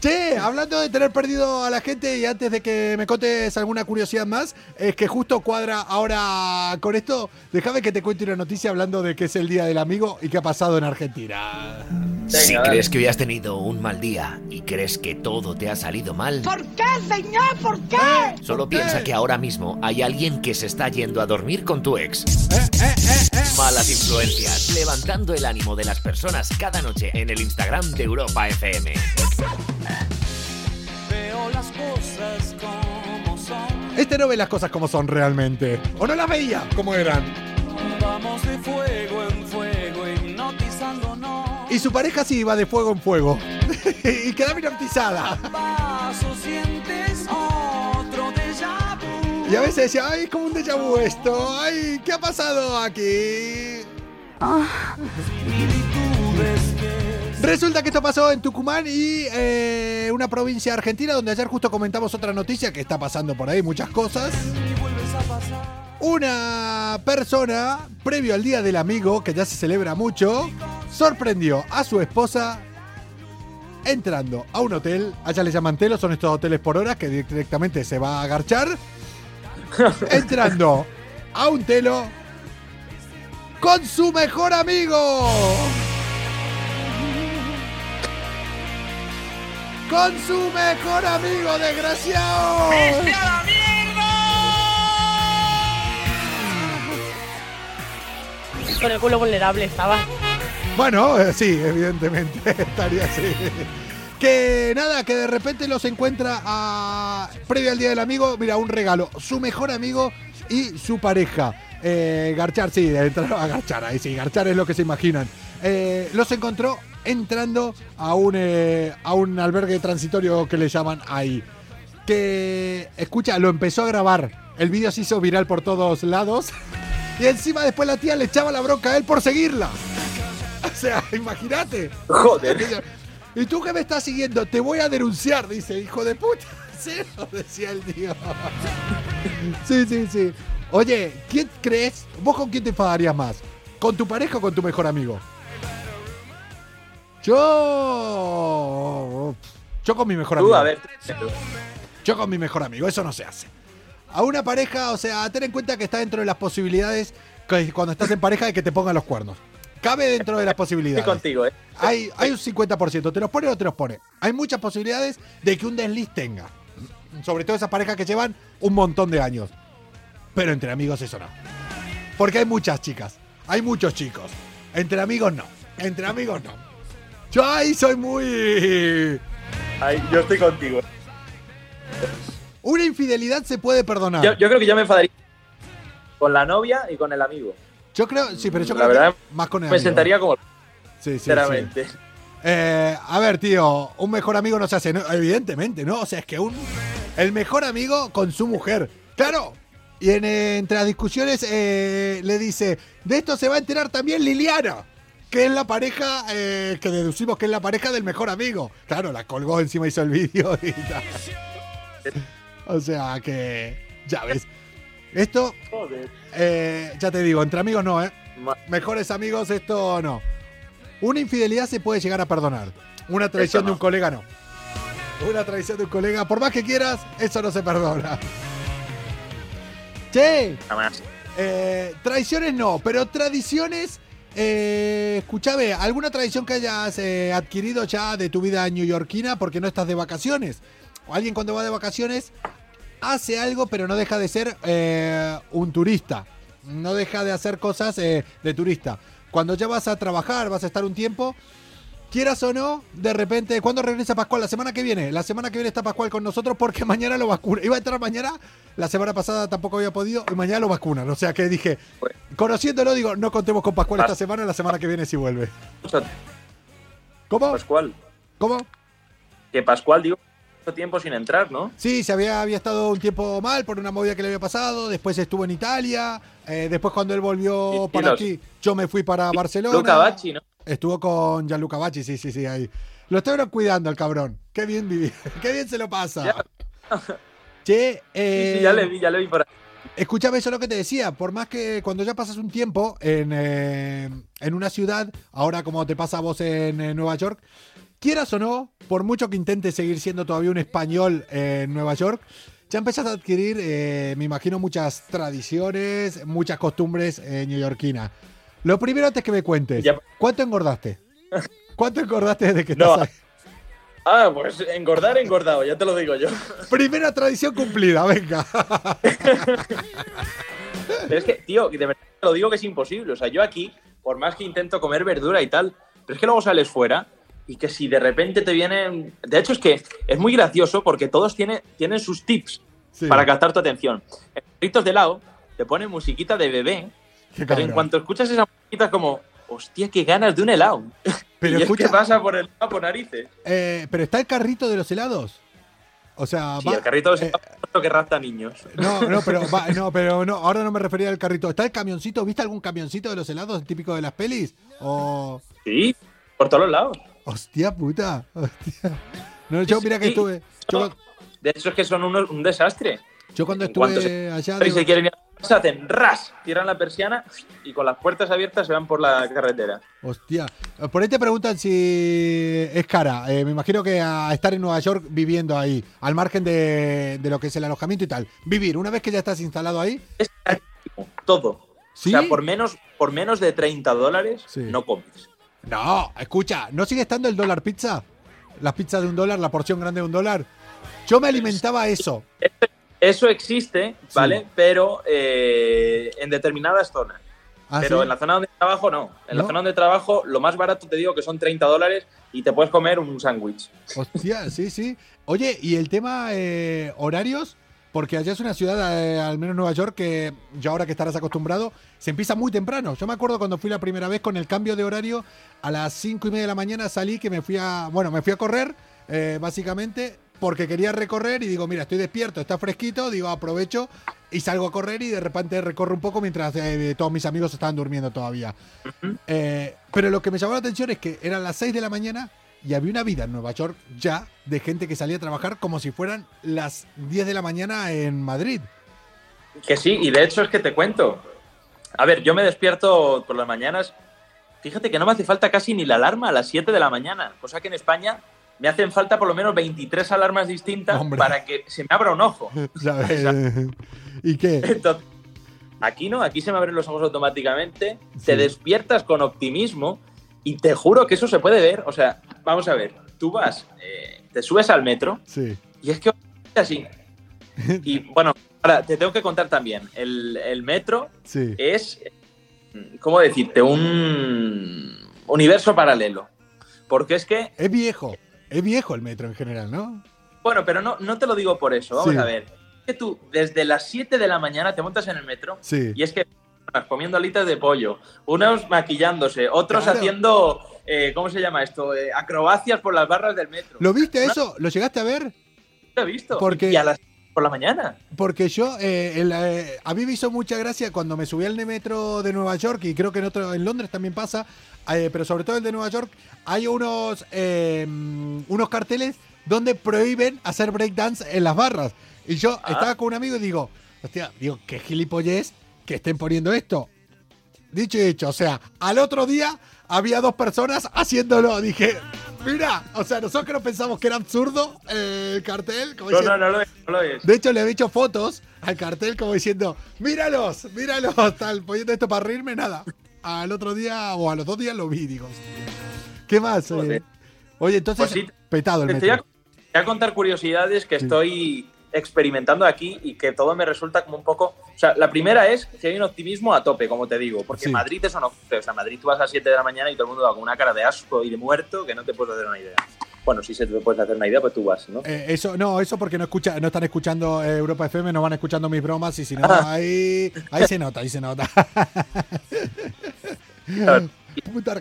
Che, hablando de tener perdido a la gente y antes de que me contes alguna curiosidad más, es que justo cuadra ahora con esto, déjame que te cuente una noticia hablando de que es el Día del Amigo y qué ha pasado en Argentina. Si crees que hoy has tenido un mal día y crees que todo te ha salido mal, ¿Por qué, señor? ¿Por qué? solo ¿Por qué? piensa que ahora mismo hay alguien que se está yendo a dormir con tu ex. Eh, eh, eh, eh. Malas influencias, levantando el ánimo de las personas cada noche en el Instagram de Europa FM. Veo las cosas como son. Este no ve las cosas como son realmente. O no las veía como eran. Vamos de fuego en fuego, hipnotizándonos. Y su pareja sí iba de fuego en fuego. (laughs) y quedaba hipnotizada. Paso sientes otro déjà vu. Y a veces decía, ay, es como un déjà vu esto. Ay, ¿qué ha pasado aquí? Similitudes que Resulta que esto pasó en Tucumán y eh, una provincia argentina donde ayer justo comentamos otra noticia que está pasando por ahí, muchas cosas. Una persona, previo al Día del Amigo, que ya se celebra mucho, sorprendió a su esposa entrando a un hotel. Allá le llaman telos, son estos hoteles por horas que directamente se va a agarchar. (laughs) entrando a un telo con su mejor amigo. Con su mejor amigo, desgraciado. Con el culo vulnerable estaba. Bueno, eh, sí, evidentemente (laughs) estaría así. Que nada, que de repente los encuentra a, previo al Día del Amigo, mira, un regalo, su mejor amigo y su pareja. Eh, garchar, sí, entraron a garchar, ahí sí, garchar es lo que se imaginan. Eh, los encontró entrando a un, eh, a un albergue transitorio que le llaman ahí. Que, escucha, lo empezó a grabar. El vídeo se hizo viral por todos lados. Y encima después la tía le echaba la bronca a él por seguirla. O sea, (laughs) imagínate. Joder. ¿Y tú que me estás siguiendo? Te voy a denunciar, dice, hijo de puta. (laughs) Cero, decía el tío. Sí, sí, sí. Oye, ¿quién crees? ¿Vos con quién te enfadarías más? ¿Con tu pareja o con tu mejor amigo? Yo. Yo con mi mejor amigo. Tú, a ver. Yo con mi mejor amigo, eso no se hace. A una pareja, o sea, ten en cuenta que está dentro de las posibilidades que cuando estás en pareja de que te pongan los cuernos. cabe dentro de las Estoy posibilidades. contigo, ¿eh? Hay, hay un 50%, te los pone o te los pone. Hay muchas posibilidades de que un desliz tenga. Sobre todo esas parejas que llevan un montón de años. Pero entre amigos eso no. Porque hay muchas chicas, hay muchos chicos. Entre amigos no. Entre amigos no. Yo ahí soy muy... Ay, yo estoy contigo. Una infidelidad se puede perdonar. Yo, yo creo que yo me enfadaría con la novia y con el amigo. Yo creo, sí, pero yo La creo que verdad, más con el Me amigo. sentaría como... Sí, sí, sí. Sinceramente. Eh, a ver, tío, un mejor amigo no se hace, ¿no? evidentemente, ¿no? O sea, es que un el mejor amigo con su mujer, claro. Y en, eh, entre las discusiones eh, le dice, de esto se va a enterar también Liliana, que es la pareja, eh, que deducimos que es la pareja del mejor amigo. Claro, la colgó encima, hizo el vídeo (laughs) y tal. O sea que, ya ves. Esto, Joder. eh, ya te digo, entre amigos no, ¿eh? Mejores amigos, esto no. Una infidelidad se puede llegar a perdonar. Una traición de un colega no. Una traición de un colega, por más que quieras, eso no se perdona. Che, eh, traiciones no, pero tradiciones. Eh, escúchame, ¿alguna tradición que hayas eh, adquirido ya de tu vida neoyorquina porque no estás de vacaciones? Alguien cuando va de vacaciones hace algo, pero no deja de ser eh, un turista. No deja de hacer cosas eh, de turista. Cuando ya vas a trabajar, vas a estar un tiempo, quieras o no, de repente, ¿cuándo regresa Pascual? La semana que viene. La semana que viene está Pascual con nosotros porque (laughs) mañana lo vacunan. Iba a entrar mañana, la semana pasada tampoco había podido y mañana lo vacunan. O sea que dije, conociéndolo, digo, no contemos con Pascual esta semana, la semana que viene sí vuelve. ¿Cómo? Pascual. ¿Cómo? Que Pascual, digo, tiempo sin entrar, ¿no? Sí, se había, había estado un tiempo mal por una movida que le había pasado. Después estuvo en Italia. eh, después, cuando él volvió Y- y para los- aquí, yo me fui para Barcelona. Luca Bacci, ¿no? Estuvo con Gianluca Bacci, sí, sí, sí, ahí. Lo estuvieron cuidando el cabrón. Qué bien. (laughs) Qué bien se lo pasa. Ya. Che, Sí, eh, sí, ya le vi, ya le vi por ahí. Escúchame, eso es lo que te decía. Por más que cuando ya pasas un tiempo en, eh, en una ciudad, ahora como te pasa a vos en, eh, Nueva York, quieras o no, por mucho que intentes seguir siendo todavía un español en Nueva York, ya empezás a adquirir, eh, me imagino, muchas tradiciones, muchas costumbres eh, neoyorquinas. Lo primero antes que me cuentes, Ya- ¿cuánto engordaste? ¿Cuánto engordaste desde que (laughs) No. estás ahí? Ah, pues engordar, engordado, ya te lo digo yo. (laughs) Primera tradición cumplida, venga. Pero (laughs) es que, tío, de verdad te lo digo que es imposible. O sea, yo aquí, por más que intento comer verdura y tal, pero es que luego sales fuera y que si de repente te vienen. De hecho, es que es muy gracioso porque todos tienen, tienen sus tips Sí. para captar tu atención. En Ritos de lado te ponen musiquita de bebé, pero en cuanto escuchas esa musiquita es como, hostia, qué ganas de un helado. Pero (laughs) y escucha- es que pasa por el por narices. Eh, pero está el carrito de los helados. O sea, Sí, va- el carrito eh, que rapta niños. no, no, pero va- (laughs) no, pero no, ahora no me refería al carrito. ¿Está el camioncito? ¿Viste algún camioncito de los helados típico de las pelis? O Sí, por todos los lados. hostia puta, hostia. No, yo mira que Sí. estuve yo, De hecho, es que son unos- un desastre. yo cuando estuve allá Y se de- quieren ir a casa, hacen ras, cierran la persiana y con las puertas abiertas se van por la carretera. Hostia. Por ahí te preguntan si es cara. Eh, me imagino que a estar en Nueva York viviendo ahí, al margen de, de lo que es el alojamiento y tal. Vivir, una vez que ya estás instalado ahí, Es carísimo, todo. ¿Sí? O sea, por menos, por menos de 30 dólares Sí. no comes. No, escucha, ¿no sigue estando el dólar pizza? Las pizzas de un dólar, la porción grande de un dólar. Yo me alimentaba eso. Eso existe, ¿vale? Pero eh, en determinadas zonas. ¿Ah, Pero sí? en la zona donde trabajo no. En la zona donde trabajo, lo más barato te digo que son 30 dólares y te puedes comer un sándwich. Hostia, sí, sí. Oye, ¿y el tema eh, horarios? Porque allá es una ciudad, eh, al menos Nueva York, que ya ahora que estarás acostumbrado, se empieza muy temprano. Yo me acuerdo cuando fui la primera vez con el cambio de horario, a las cinco y media de la mañana salí que me fui a, bueno, me fui a correr, eh, básicamente, porque quería recorrer y digo, mira, estoy despierto, está fresquito, digo, aprovecho y salgo a correr y de repente recorro un poco mientras eh, todos mis amigos estaban durmiendo todavía. Eh, pero lo que me llamó la atención es que eran las 6 de la mañana y había una vida en Nueva York ya de gente que salía a trabajar como si fueran las 10 de la mañana en Madrid. Que sí, y de hecho es que te cuento. A ver, yo me despierto por las mañanas. Fíjate que no me hace falta casi ni la alarma a las 7 de la mañana, cosa que en España me hacen falta por lo menos 23 alarmas distintas Hombre. para que se me abra un ojo. (laughs) ¿Sabes? ¿Y qué? Entonces, Aquí no, aquí se me abren los ojos automáticamente, Sí. te despiertas con optimismo y te juro que eso se puede ver. O sea, vamos a ver, tú vas, eh, te subes al metro Sí. y es que así. Y (laughs) bueno, ahora te tengo que contar también, el, el metro Sí. es, ¿cómo decirte? Un universo paralelo. Porque es que Es viejo. Es viejo el metro en general, ¿no? Bueno, pero no, no te lo digo por eso. Vamos Sí. a ver. Es que tú, desde las 7 de la mañana, te montas en el metro Sí. y es que comiendo alitas de pollo, unos maquillándose, otros Claro. haciendo, eh, ¿cómo se llama esto? Eh, acrobacias por las barras del metro. ¿Lo viste eso? ¿Lo llegaste a ver? Lo he visto. Porque- Y a las por la mañana. Porque yo, eh, el, eh, a mí me hizo mucha gracia cuando me subí al metro de Nueva York, y creo que en, otro, en Londres también pasa, eh, pero sobre todo el de Nueva York, hay unos, eh, unos carteles donde prohíben hacer breakdance en las barras. Y yo Ah. estaba con un amigo y digo, hostia, digo, qué gilipollez que estén poniendo esto. Dicho y hecho, o sea, al otro día había dos personas haciéndolo. Dije, mira, o sea, nosotros pensamos que era absurdo eh, el cartel. Como No, diciendo- no, no lo es. No lo es. de hecho, le había hecho fotos al cartel como diciendo, míralos, míralos, tal, poniendo esto para reírme, nada. Al otro día o a los dos días lo vi, digo. ¿Qué más? Eh, Oye, entonces, Pues sí, petado el Te voy a, metro. te voy a contar curiosidades que estoy experimentando aquí y que todo me resulta como un poco... O sea, la primera es que hay un optimismo a tope, como te digo, porque Sí. Madrid no ocurre. O sea, Madrid tú vas a las 7 de la mañana y todo el mundo va con una cara de asco y de muerto que no te puedes hacer una idea. Bueno, si se te puedes hacer una idea, pues tú vas, ¿no? Eh, eso, no, eso porque no escucha, no están escuchando eh, Europa FM, no van escuchando mis bromas y si no, Ah. ahí, ahí se nota, ahí se nota. Claro. (laughs) Puta.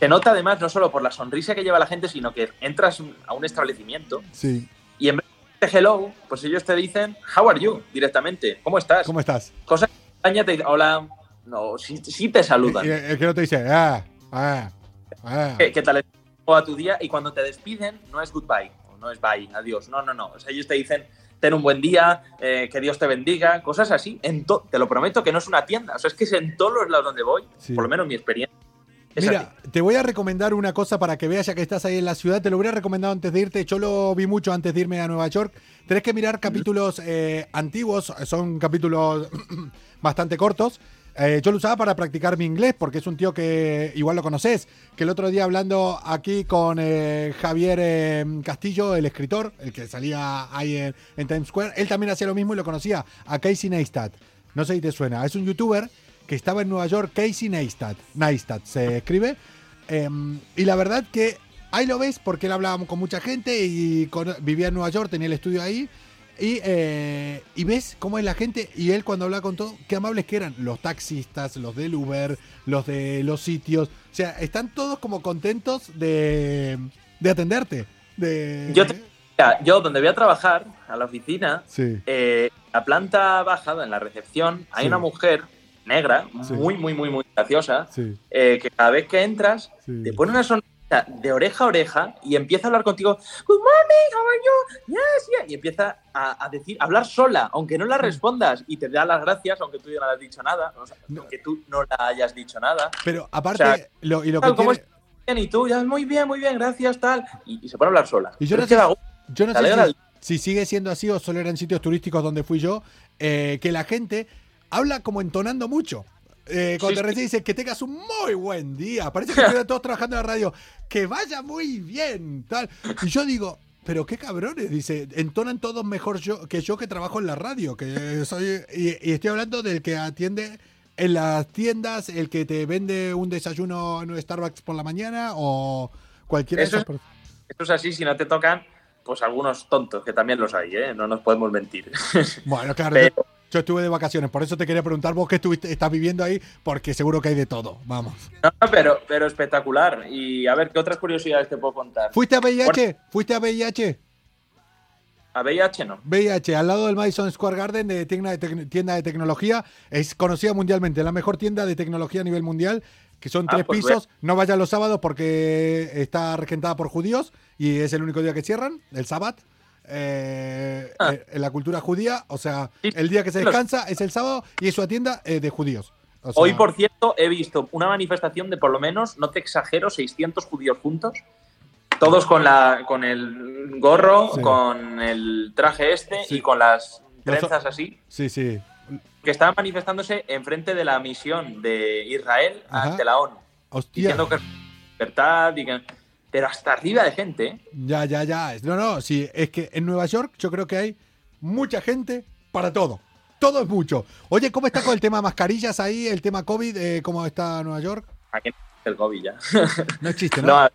Se nota además no solo por la sonrisa que lleva la gente, sino que entras a un establecimiento Sí, y en vez hello, pues ellos te dicen how are you directamente, ¿cómo estás? ¿cómo estás? Cosa que en España te dicen hola, no, sí, sí te saludan. El, el que no te dice, ah, ah, ah. ¿Qué, qué tal es a tu día? Y cuando te despiden, no es goodbye, no es bye, adiós, no, no, no. O sea, ellos te dicen, ten un buen día, eh, que Dios te bendiga, cosas así. En te lo prometo que no es una tienda, o sea, es que es en todos los lados donde voy, Sí. por lo menos mi experiencia. Es Mira, así. te voy a recomendar una cosa para que veas ya que estás ahí en la ciudad. Te lo hubiera recomendado antes de irte. Yo lo vi mucho antes de irme a Nueva York. Tenés que mirar capítulos eh, antiguos. Son capítulos (clears throat) bastante cortos. Eh, yo lo usaba para practicar mi inglés porque es un tío que igual lo conoces. Que el otro día hablando aquí con eh, Javier Castillo, el escritor, el que salía ahí en, en Times Square, él también hacía lo mismo y lo conocía. A Casey Neistat. No sé si te suena. Es un youtuber que estaba en Nueva York, Casey Neistat. Neistat se escribe. Em, y la verdad que ahí lo ves porque él hablaba con mucha gente y con- vivía en Nueva York, tenía el estudio ahí. Y, eh, y ves cómo es la gente y él cuando hablaba con todo, qué amables que eran los taxistas, los del Uber, los de los sitios. O sea, están todos como contentos de, de atenderte. De, Yo, te- yo donde voy a trabajar, a la oficina, Sí, eh, la planta baja, en la recepción, hay Sí. una mujer negra, Sí. muy, muy, muy, muy graciosa, sí, eh, que cada vez que entras sí. te pone una sonrisa de oreja a oreja y empieza a hablar contigo, Good morning, how are you? Yes, yeah", Y empieza a, a decir, a hablar sola, aunque no la respondas, y te da las gracias, aunque tú ya no le has dicho nada, o sea, No. aunque tú no la hayas dicho nada. Pero aparte, O sea, lo, y lo que Tal, ¿cómo tiene- y tú, ya muy bien, muy bien, gracias, tal. Y, y se pone a hablar sola. Y yo Pero no sé gusto. Yo no sé si, si sigue siendo así o solo eran sitios turísticos donde fui yo, eh, que la gente habla como entonando mucho. Eh, cuando Sí, recibe dice que tengas un muy buen día. Parece que estuvieran todos trabajando en la radio. Que vaya muy bien. Tal. Y yo digo, pero qué cabrones. Dice, entonan todos mejor yo que yo que trabajo en la radio. Que soy, y, y estoy hablando del que atiende en las tiendas, el que te vende un desayuno en un Starbucks por la mañana o cualquiera Eso de es- esas así, si no te tocan, pues algunos tontos, que también los hay, ¿eh? No nos podemos mentir. Bueno, claro, (laughs) Pero- yo, estuve de vacaciones, por eso te quería preguntar vos qué estuviste, estás viviendo ahí, porque seguro que hay de todo. Vamos. No, pero, pero espectacular. Y a ver, ¿qué otras curiosidades te puedo contar? ¿Fuiste a VIH? ¿Fuiste a VIH? A VIH no. VIH, al lado del Madison Square Garden de tienda, de tienda de tecnología, es conocida mundialmente, la mejor tienda de tecnología a nivel mundial, que son Ah, tres pues pisos. No vayan los sábados porque está regentada por judíos y es el único día que cierran, el sábado. Eh, Ah. eh, en la cultura judía, o sea, el día que se descansa es el sábado y es su tienda eh, de judíos. O sea, Hoy, por cierto, he visto una manifestación de por lo menos, no te exagero, 600 judíos juntos. Todos con, la, con el gorro, Sí. con el traje este Sí. y con las trenzas así. Sí, sí. que estaban manifestándose enfrente de la misión de Israel Ajá. ante la ONU, Hostia. diciendo que libertad y que... Pero hasta arriba de gente, ¿eh? Ya, ya, ya. No, no, sí, es que en Nueva York yo creo que hay mucha gente para todo. Todo es mucho. Oye, ¿cómo está con el tema mascarillas ahí, el tema COVID? eh, ¿Cómo está Nueva York? Aquí no existe el COVID ya. No existe, ¿no? (laughs) No,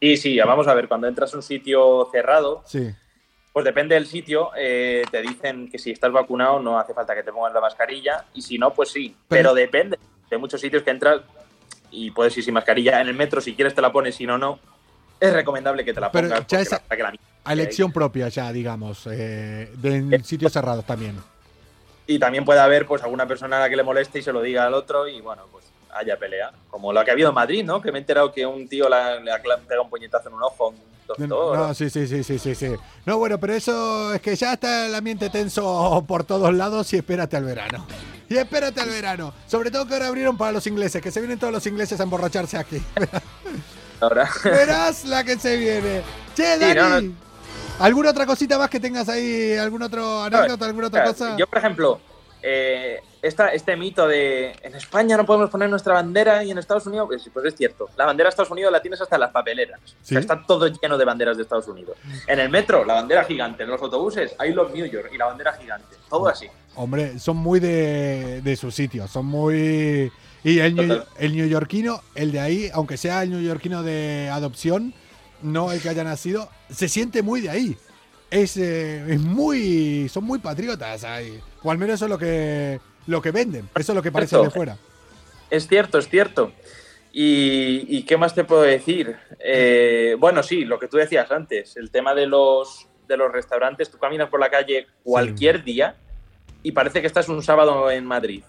sí, sí, vamos a ver, cuando entras a un sitio cerrado, Sí. pues depende del sitio, eh, te dicen que si estás vacunado no hace falta que te pongas la mascarilla y si no, pues sí, Pero- pero, depende. Hay muchos sitios que entras y puedes ir sin mascarilla. En el metro, si quieres, te la pones, si no, no. Es recomendable que te la Pero pongas. ya es la la A elección propia ya, digamos, eh, de en sitios cerrados también. Y también puede haber pues alguna persona a la que le moleste y se lo diga al otro y bueno, pues haya pelea. Como lo que ha habido en Madrid, ¿no? Que me he enterado que un tío la- le pegado un puñetazo en un ojo doctor. No, sí, sí, sí, sí, sí, sí. No, bueno, pero eso es que ya está el ambiente tenso por todos lados y espérate al verano. Y espérate al verano. Sobre todo que ahora abrieron para los ingleses, que se vienen todos los ingleses a emborracharse aquí. (laughs) Ahora. Verás la que se viene. Che, Dani. no, no. ¿Alguna otra cosita más que tengas ahí? ¿Alguna otra anécdota? ¿Alguna otra cosa? Yo, por ejemplo, eh, esta, este mito de en España no podemos poner nuestra bandera y en Estados Unidos, pues, pues es cierto. La bandera de Estados Unidos la tienes hasta en las papeleras. O sea, está todo lleno de banderas de Estados Unidos. En el metro, la bandera gigante. En los autobuses, hay los New York y la bandera gigante. Todo así. Hombre, son muy de, de su sitio, son muy... Y el, new, el neoyorquino, el de ahí, aunque sea el neoyorquino de adopción, no el que haya nacido, se siente muy de ahí. Es, eh, es muy... Son muy patriotas ahí. O al menos eso es lo que, lo que venden. Eso es lo que parece de fuera. Es cierto, es cierto. ¿Y, y qué más te puedo decir? Eh, bueno, sí, lo que tú decías antes, el tema de los, de los restaurantes. Tú caminas por la calle cualquier día y parece que estás un sábado en Madrid.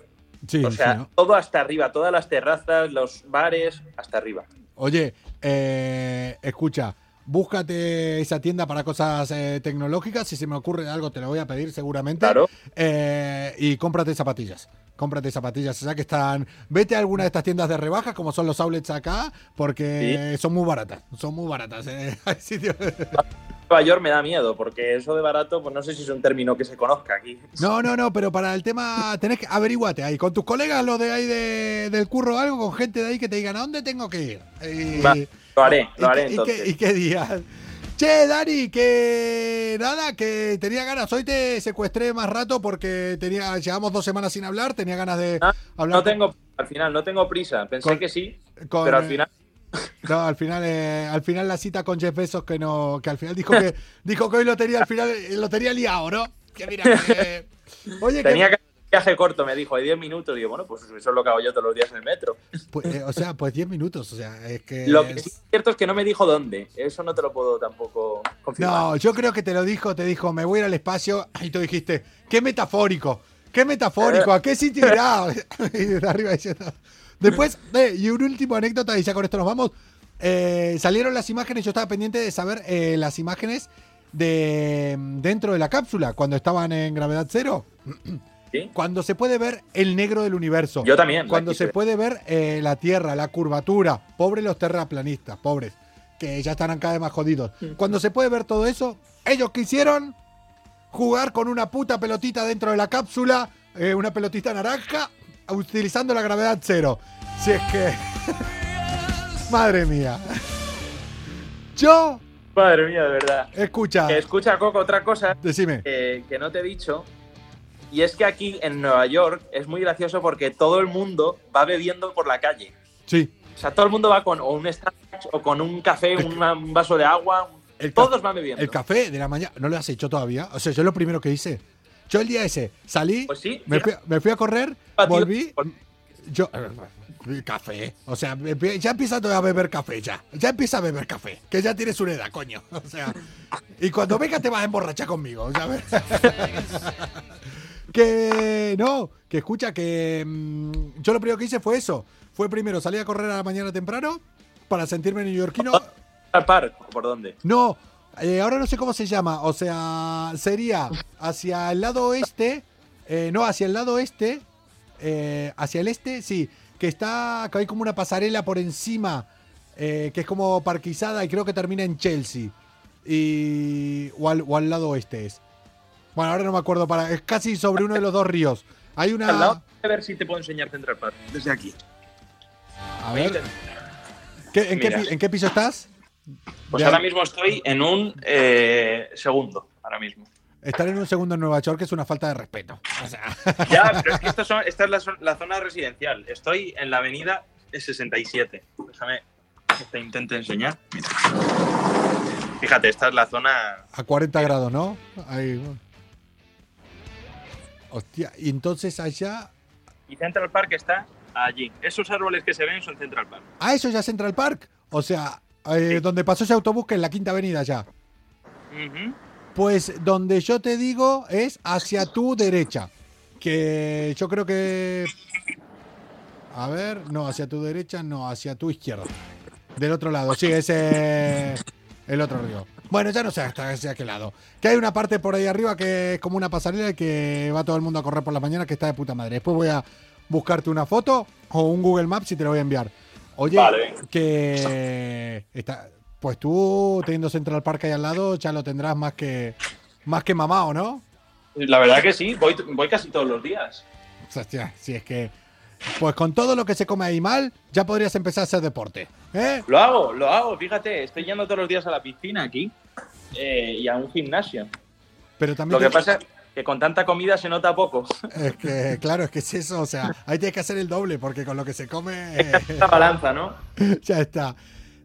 Sí, o sea, sí, ¿no? todo hasta arriba, todas las terrazas, los bares, hasta arriba. Oye, eh, escucha, búscate esa tienda para cosas eh, tecnológicas. Si se me ocurre algo, te lo voy a pedir seguramente. Claro. Eh, y cómprate zapatillas. Cómprate zapatillas. O sea que están. Vete a alguna de estas tiendas de rebajas, como son los outlets acá, porque son muy baratas. Son muy baratas. eh. (laughs) Hay sitios- Nueva York me da miedo, porque eso de barato, pues no sé si es un término que se conozca aquí. No, no, no, pero para el tema tenés que averiguate ahí. Con tus colegas, los de ahí de- del curro, algo, con gente de ahí que te digan a dónde tengo que ir. Y- Va, lo haré, ¿Y lo haré y qué- ¿Y qué días? Che, Dani, que nada, que tenía ganas. Hoy te secuestré más rato porque tenía, llevamos dos semanas sin hablar, tenía ganas de Ah, hablar. No tengo, al final, no tengo prisa. Pensé Con- que sí, con, pero al final. No, al final, eh, al final la cita con Jeff Bezos que no, que al final dijo que (laughs) dijo que hoy lo tenía, al final eh, lo tenía liado, ¿no? Que mira, que- oye, que- Tenía que hacer un viaje corto, me dijo, de 10 minutos. Y digo, bueno, pues eso es lo que hago yo todos los días en el metro. pues, eh, o sea, pues 10 minutos, o sea, es que Lo que es- sí es cierto es que no me dijo dónde. Eso no te lo puedo tampoco confirmar. No, yo creo que te lo dijo, te dijo, me voy a ir al espacio, (laughs) y tú dijiste, qué metafórico, qué metafórico, ¿a qué sitio irá? (laughs) y de arriba diciendo. Después, eh, y un último anécdota, y ya con esto nos vamos. Eh, salieron las imágenes, yo estaba pendiente de saber eh, las imágenes de dentro de la cápsula, cuando estaban en gravedad cero. (clears throat) ¿Sí? Cuando se puede ver el negro del universo. Yo también. Cuando se puede ver eh, la Tierra, la curvatura. Pobres los terraplanistas, pobres. Que ya estarán cada vez más jodidos. Cuando se puede ver todo eso, ellos quisieron jugar con una puta pelotita dentro de la cápsula, eh, una pelotita naranja, utilizando la gravedad cero. Si es que... (laughs) Madre mía. Yo, Madre mía, de verdad. escucha, escucha, Coco, otra cosa decime. que, que no te he dicho. Y es que aquí en Nueva York es muy gracioso porque todo el mundo va bebiendo por la calle. Sí. O sea, todo el mundo va con o un Starbucks o con un café, una- un vaso de agua. El Todos van bebiendo. El café de la mañana, ¿no lo has hecho todavía? O sea, yo lo primero que hice. Yo el día ese salí, Pues sí, me, fui, me fui a correr, Batido volví, yo... Café. O sea, ya empieza a beber café, ya. Ya empieza a beber café. Que ya tienes una edad, coño. (laughs) O sea, y cuando venga te vas a emborrachar conmigo, ¿sabes? (laughs) que no, que escucha que mm, yo lo primero que hice fue eso. Fue primero salir a correr a la mañana temprano para sentirme neoyorquino. al par, ¿por dónde? No, eh, ahora no sé cómo se llama. O sea, sería hacia el lado oeste. eh, no, hacia el lado oeste. eh, hacia el este, sí. Que está. Que hay como una pasarela por encima. eh, que es como parquizada y creo que termina en Chelsea. Y. O al, o al lado oeste es. Bueno, ahora no me acuerdo para. Es casi sobre uno de los dos ríos. Hay Al lado, una. a ver si te puedo enseñar Central Park. Desde aquí. A ver. ¿qué- en, qué, Mira. pi- en qué piso estás? Pues Ya. ahora mismo estoy en un eh, segundo. Ahora mismo. Estar en un segundo en Nueva York es una falta de respeto. O sea, (laughs) Ya, pero es que esto son- esta es la, zo- la zona residencial. Estoy en la avenida 67. Déjame que te intente enseñar. Mira. Fíjate, esta es la zona. a 40 grados, ¿no? Ahí. Hostia, y entonces allá. Y Central Park está allí. Esos árboles que se ven son Central Park. Ah, eso ya es Central Park. O sea, eh, Sí. donde pasó ese autobús que en la quinta avenida ya. Pues donde yo te digo es hacia tu derecha. Que yo creo que. A ver, no, hacia tu derecha, no, hacia tu izquierda. Del otro lado, sí, ese. El otro río. Bueno, ya no sé hasta hacia qué lado. Que hay una parte por ahí arriba que es como una pasarela y que va todo el mundo a correr por la mañana que está de puta madre. Después voy a buscarte una foto o un Google Maps y te lo voy a enviar. Oye, Vale, que está, pues tú teniendo Central Park ahí al lado ya lo tendrás más que más que mamado, ¿no? La verdad que sí, voy, voy casi todos los días. Hostia, si es que pues con todo lo que se come ahí mal, ya podrías empezar a hacer deporte, ¿eh? Lo hago, lo hago, fíjate, estoy yendo todos los días a la piscina aquí eh, y a un gimnasio. Pero también Lo que pasa que con tanta comida se nota poco. (laughs) es que claro, es que es eso, o sea, ahí tienes que hacer el doble porque con lo que se come eh, Esta balanza, ¿no? (laughs) ya está.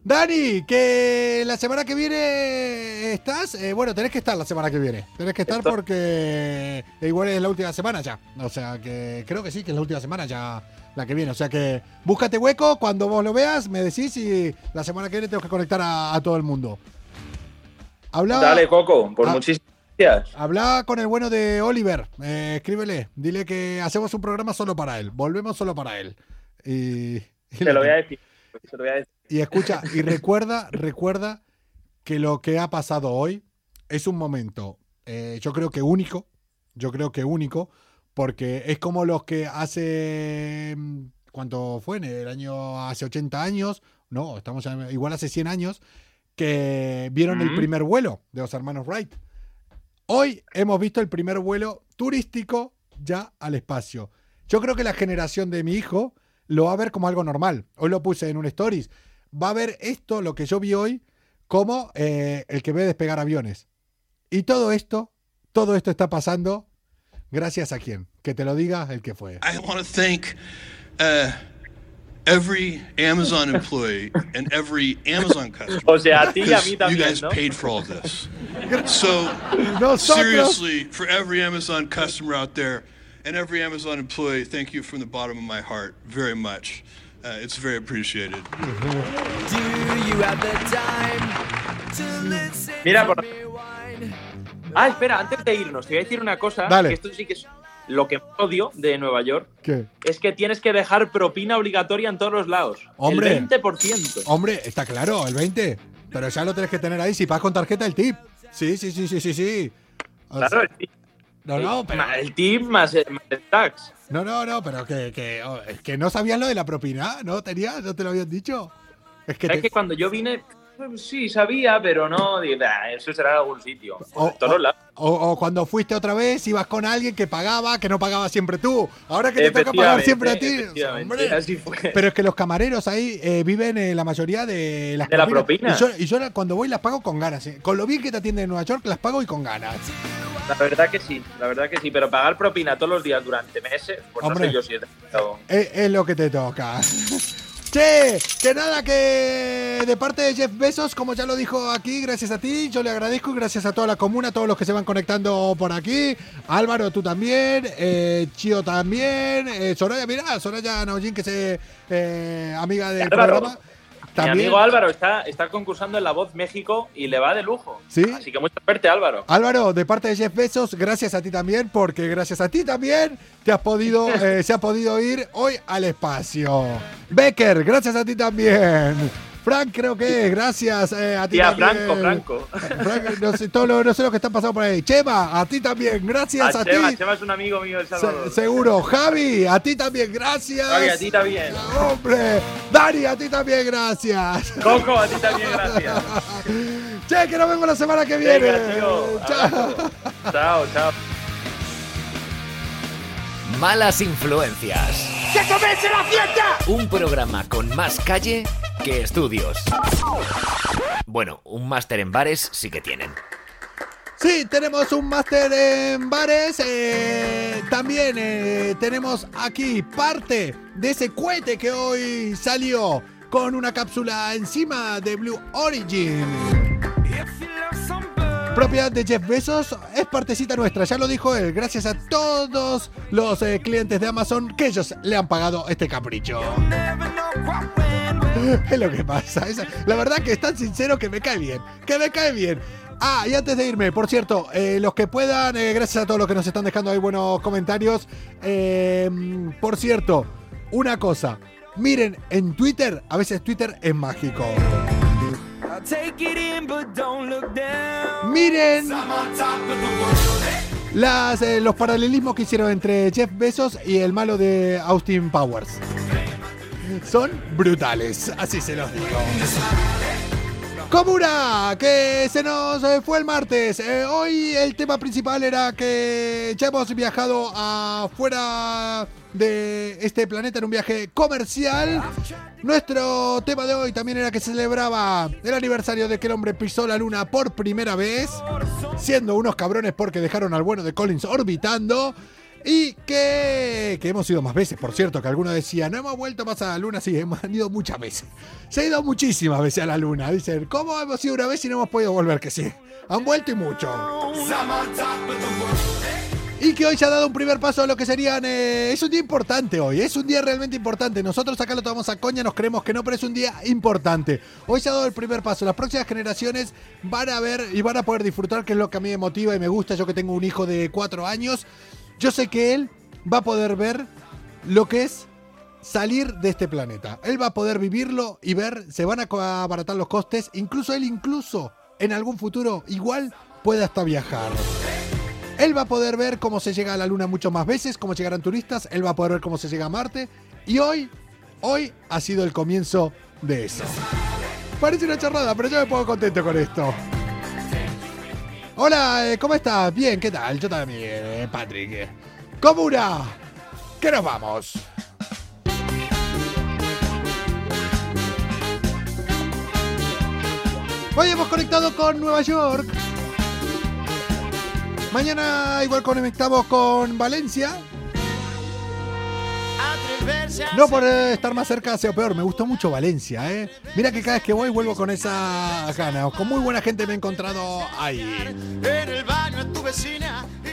Dani, que la semana que viene estás, eh, bueno, tenés que estar la semana que viene. Tenés que estar Estoy. porque igual es la última semana ya. O sea que creo que sí, que es la última semana ya la que viene. O sea que búscate hueco, cuando vos lo veas, me decís y la semana que viene tengo que conectar a, a todo el mundo. Habla, Dale, Coco, por Ah. muchísimas gracias. habla con el bueno de Oliver. eh, escríbele, dile que hacemos un programa solo para él. Volvemos solo para él. Y, lo voy a decir. Te lo voy a decir. y escucha, y recuerda, recuerda que lo que ha pasado hoy es un momento, eh, yo creo que único, yo creo que único, porque es como los que hace, mm, ¿cuánto fue? En el año, hace 80 años, no, estamos igual hace 100 años, que vieron el primer vuelo de los hermanos Wright. Hoy hemos visto el primer vuelo turístico ya al espacio. Yo creo que la generación de mi hijo lo va a ver como algo normal. Hoy lo puse en un stories. Va a ver esto, lo que yo vi hoy, como eh, el que ve despegar aviones. Y todo esto, todo esto está pasando gracias a quién. Que te lo diga el que fue. I every Amazon employee and every Amazon customer. O sea, a ti y a because mí you guys ¿no? paid for all of this. So, Nosotros, seriously, for every Amazon customer out there and every Amazon employee, thank you from the bottom of my heart very much. Uh, it's very appreciated. Mira, por... Ah, espera, antes de irnos, te voy a decir una cosa. Dale. Que esto sí que es lo que odio de Nueva York. ¿Qué? Es que tienes que dejar propina obligatoria en todos los lados. Hombre. El 20%. Hombre, está claro, el 20. Pero ya lo tenés que tener ahí. Si pagas con tarjeta, el tip. Sí, sí, sí, sí, sí, sí. O Claro, el tip, no, no, pero, el tip más el, más el tax. no, no, no, pero que, que, oh, es que no sabías lo de la propina, ¿no? ¿Tenías? ¿No te lo habían dicho? Es que, Es te- que cuando yo vine, sí, sabía, pero no, digo, "Ah, eso será en algún sitio. O- en todos o- lados. O, o cuando fuiste otra vez, ibas con alguien que pagaba, que no pagaba siempre tú. Ahora que te toca pagar siempre a ti. efectivamente, hombre. así fue. Pero es que los camareros ahí eh, viven eh, la mayoría de las De la propina. Y yo, y yo cuando voy las pago con ganas. eh. Con lo bien que te atienden en Nueva York, las pago y con ganas. La verdad que sí, la verdad que sí, pero pagar propina todos los días durante meses, pues Hombre. no sé yo si. Es, es lo que te toca. (laughs) Che, que nada, que de parte de Jeff Bezos, como ya lo dijo aquí, gracias a ti, yo le agradezco y gracias a toda la comuna, a todos los que se van conectando por aquí. Álvaro, tú también, eh, Chio también, eh, Soraya, mira, Soraya Naujin, que es eh, amiga del programa. También. amigo Álvaro está, está concursando en La Voz México y le va de lujo. ¿Sí? Así que mucha suerte, Álvaro. Álvaro, de parte de Jeff Bezos, gracias a ti también, porque gracias a ti también te has podido, (laughs) eh, se ha podido ir hoy al espacio. Becker, gracias a ti también. Frank, creo que es, gracias eh, a ti Y a. Franco, Franco. Frank, no sé, todo lo, no sé lo que está pasando por ahí. Chema, a ti también, gracias a, A Chema, ti. Chema es un amigo mío del Se- Salvador. seguro. Javi, a ti también, gracias. Javi, a ti también. Hombre, Dani, a ti también, gracias. Coco, a ti también, gracias. (laughs) Che, que nos vemos la semana que viene. Venga, tío. Chao. Chao, chao. Malas influencias. ¡Que comience la fiesta! Un programa con más calle que estudios. Bueno, un máster en bares sí que tienen. Sí, tenemos un máster en bares. eh, también eh, tenemos aquí parte de ese cohete que hoy salió con una cápsula encima de Blue Origin. Propiedad de Jeff Bezos, es partecita nuestra, ya lo dijo él, gracias a todos los eh, clientes de Amazon que ellos le han pagado este capricho. (laughs) Es lo que pasa. es- la verdad que es tan sincero que me cae bien. Que me cae bien. Ah, y antes de irme, por cierto, eh, los que puedan, eh, gracias a todos los que nos están dejando ahí buenos comentarios. eh, por cierto, una cosa. Miren, en Twitter, a veces Twitter es mágico. Miren las, eh, los paralelismos que hicieron entre Jeff Bezos y el malo de Austin Powers. Son brutales, así se los digo. Comuna, que se nos eh, fue el martes. Eh, hoy el tema principal era que ya hemos viajado afuera de este planeta en un viaje comercial. Nuestro tema de hoy también era que celebraba el aniversario de que el hombre pisó la luna por primera vez, siendo unos cabrones porque dejaron al bueno de Collins orbitando. Y que, que hemos ido más veces, por cierto, que algunos decían, no hemos vuelto más a la luna, sí, hemos (laughs) ido muchas veces. Se ha ido muchísimas veces a la luna. Dicen, ¿cómo hemos ido una vez y no hemos podido volver? Que sí, han vuelto y mucho. Y que hoy se ha dado un primer paso a lo que serían... eh, es un día importante hoy, es un día realmente importante. Nosotros acá lo tomamos a coña, nos creemos que no, pero es un día importante. Hoy se ha dado el primer paso. Las próximas generaciones van a ver y van a poder disfrutar, que es lo que a mí me motiva y me gusta. Yo que tengo un hijo de cuatro años, yo sé que él va a poder ver lo que es salir de este planeta. Él va a poder vivirlo y ver, se van a abaratar los costes. Incluso él, incluso en algún futuro, igual puede hasta viajar. Él va a poder ver cómo se llega a la Luna muchas más veces, cómo llegarán turistas, él va a poder ver cómo se llega a Marte. Y hoy, hoy ha sido el comienzo de eso. Parece una charrada, pero yo me pongo contento con esto. Hola, eh, ¿cómo estás? Bien, ¿qué tal? Yo también, eh, Patrick. Comuna, que nos vamos. Hoy hemos conectado con Nueva York. Mañana igual conectamos con Valencia. No por estar más cerca sea peor, me gustó mucho Valencia, ¿eh? Mira que cada vez que voy vuelvo con esa ganas. Con muy buena gente me he encontrado ahí.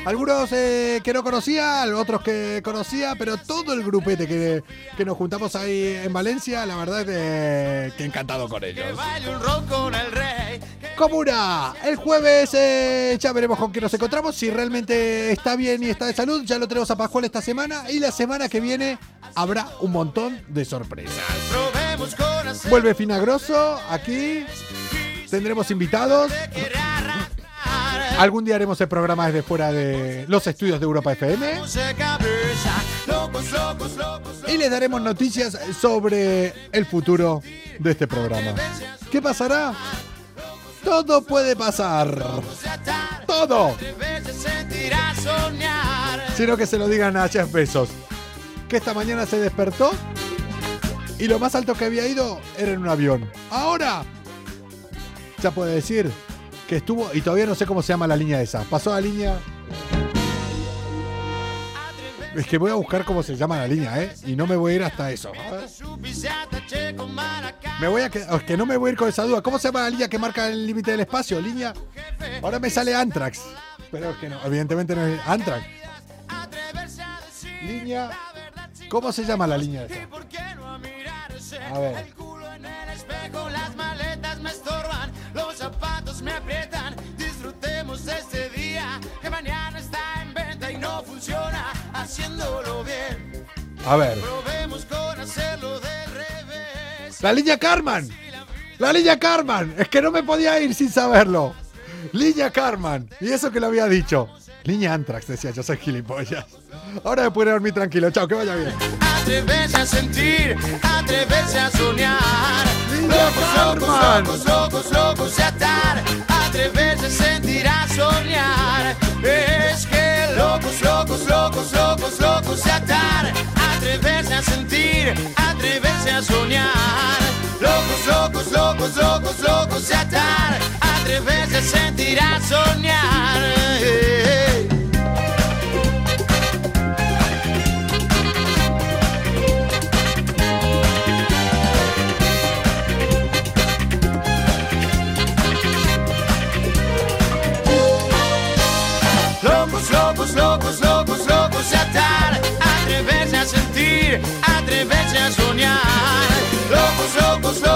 Algunos eh, que no conocía, otros que conocía, pero todo el grupete que, que nos juntamos ahí en Valencia, la verdad es que, encantado con ellos. Comuna, el jueves eh, ya veremos con quién nos encontramos. Si realmente está bien y está de salud, ya lo tenemos a Pascual esta semana. Y la semana que viene habrá un montón de sorpresas. Vuelve Finagroso aquí. Tendremos invitados. Algún día haremos el programa desde fuera de los estudios de Europa FM. Y les daremos noticias sobre el futuro de este programa. ¿Qué pasará? Todo puede pasar. Todo. Sino que se lo digan a Jeff Bezos. Que esta mañana se despertó y lo más alto que había ido era en un avión. Ahora ya puede decir que estuvo y todavía no sé cómo se llama la línea esa. Pasó la línea. Es que voy a buscar cómo se llama la línea, ¿eh? Y no me voy a ir hasta eso. Me voy a que, es que no me voy a ir con esa duda. ¿Cómo se llama la línea que marca el límite del espacio? Línea. Ahora me sale Antrax. Pero es que no, evidentemente no es Antrax. Línea. ¿Cómo se llama la línea esa? A ver. Haciéndolo bien. A ver. Probemos con hacerlo de revés. La línea Carman. La línea Carman. Es que no me podía ir sin saberlo. Línea Carman. Y eso que lo había dicho. Línea Antrax, decía yo, soy gilipollas. Ahora me puedo dormir tranquilo. Chao, que vaya bien. Atreverse a sentir, atreverse a soñar. Locos, locos, locos, locos, locos de atar. Atreverse a sentir, a soñar. Es que Locos, locos, locos, locos, locos de atar. Atreverse a sentir, atreverse a soñar. Locos, locos, locos, locos, locos de atar. Atreverse a sentir, a soñar. Eh, eh, eh. locos, locos, locos a atar, atreverse a sentir, atreverse a soñar. Locos, locos, locos.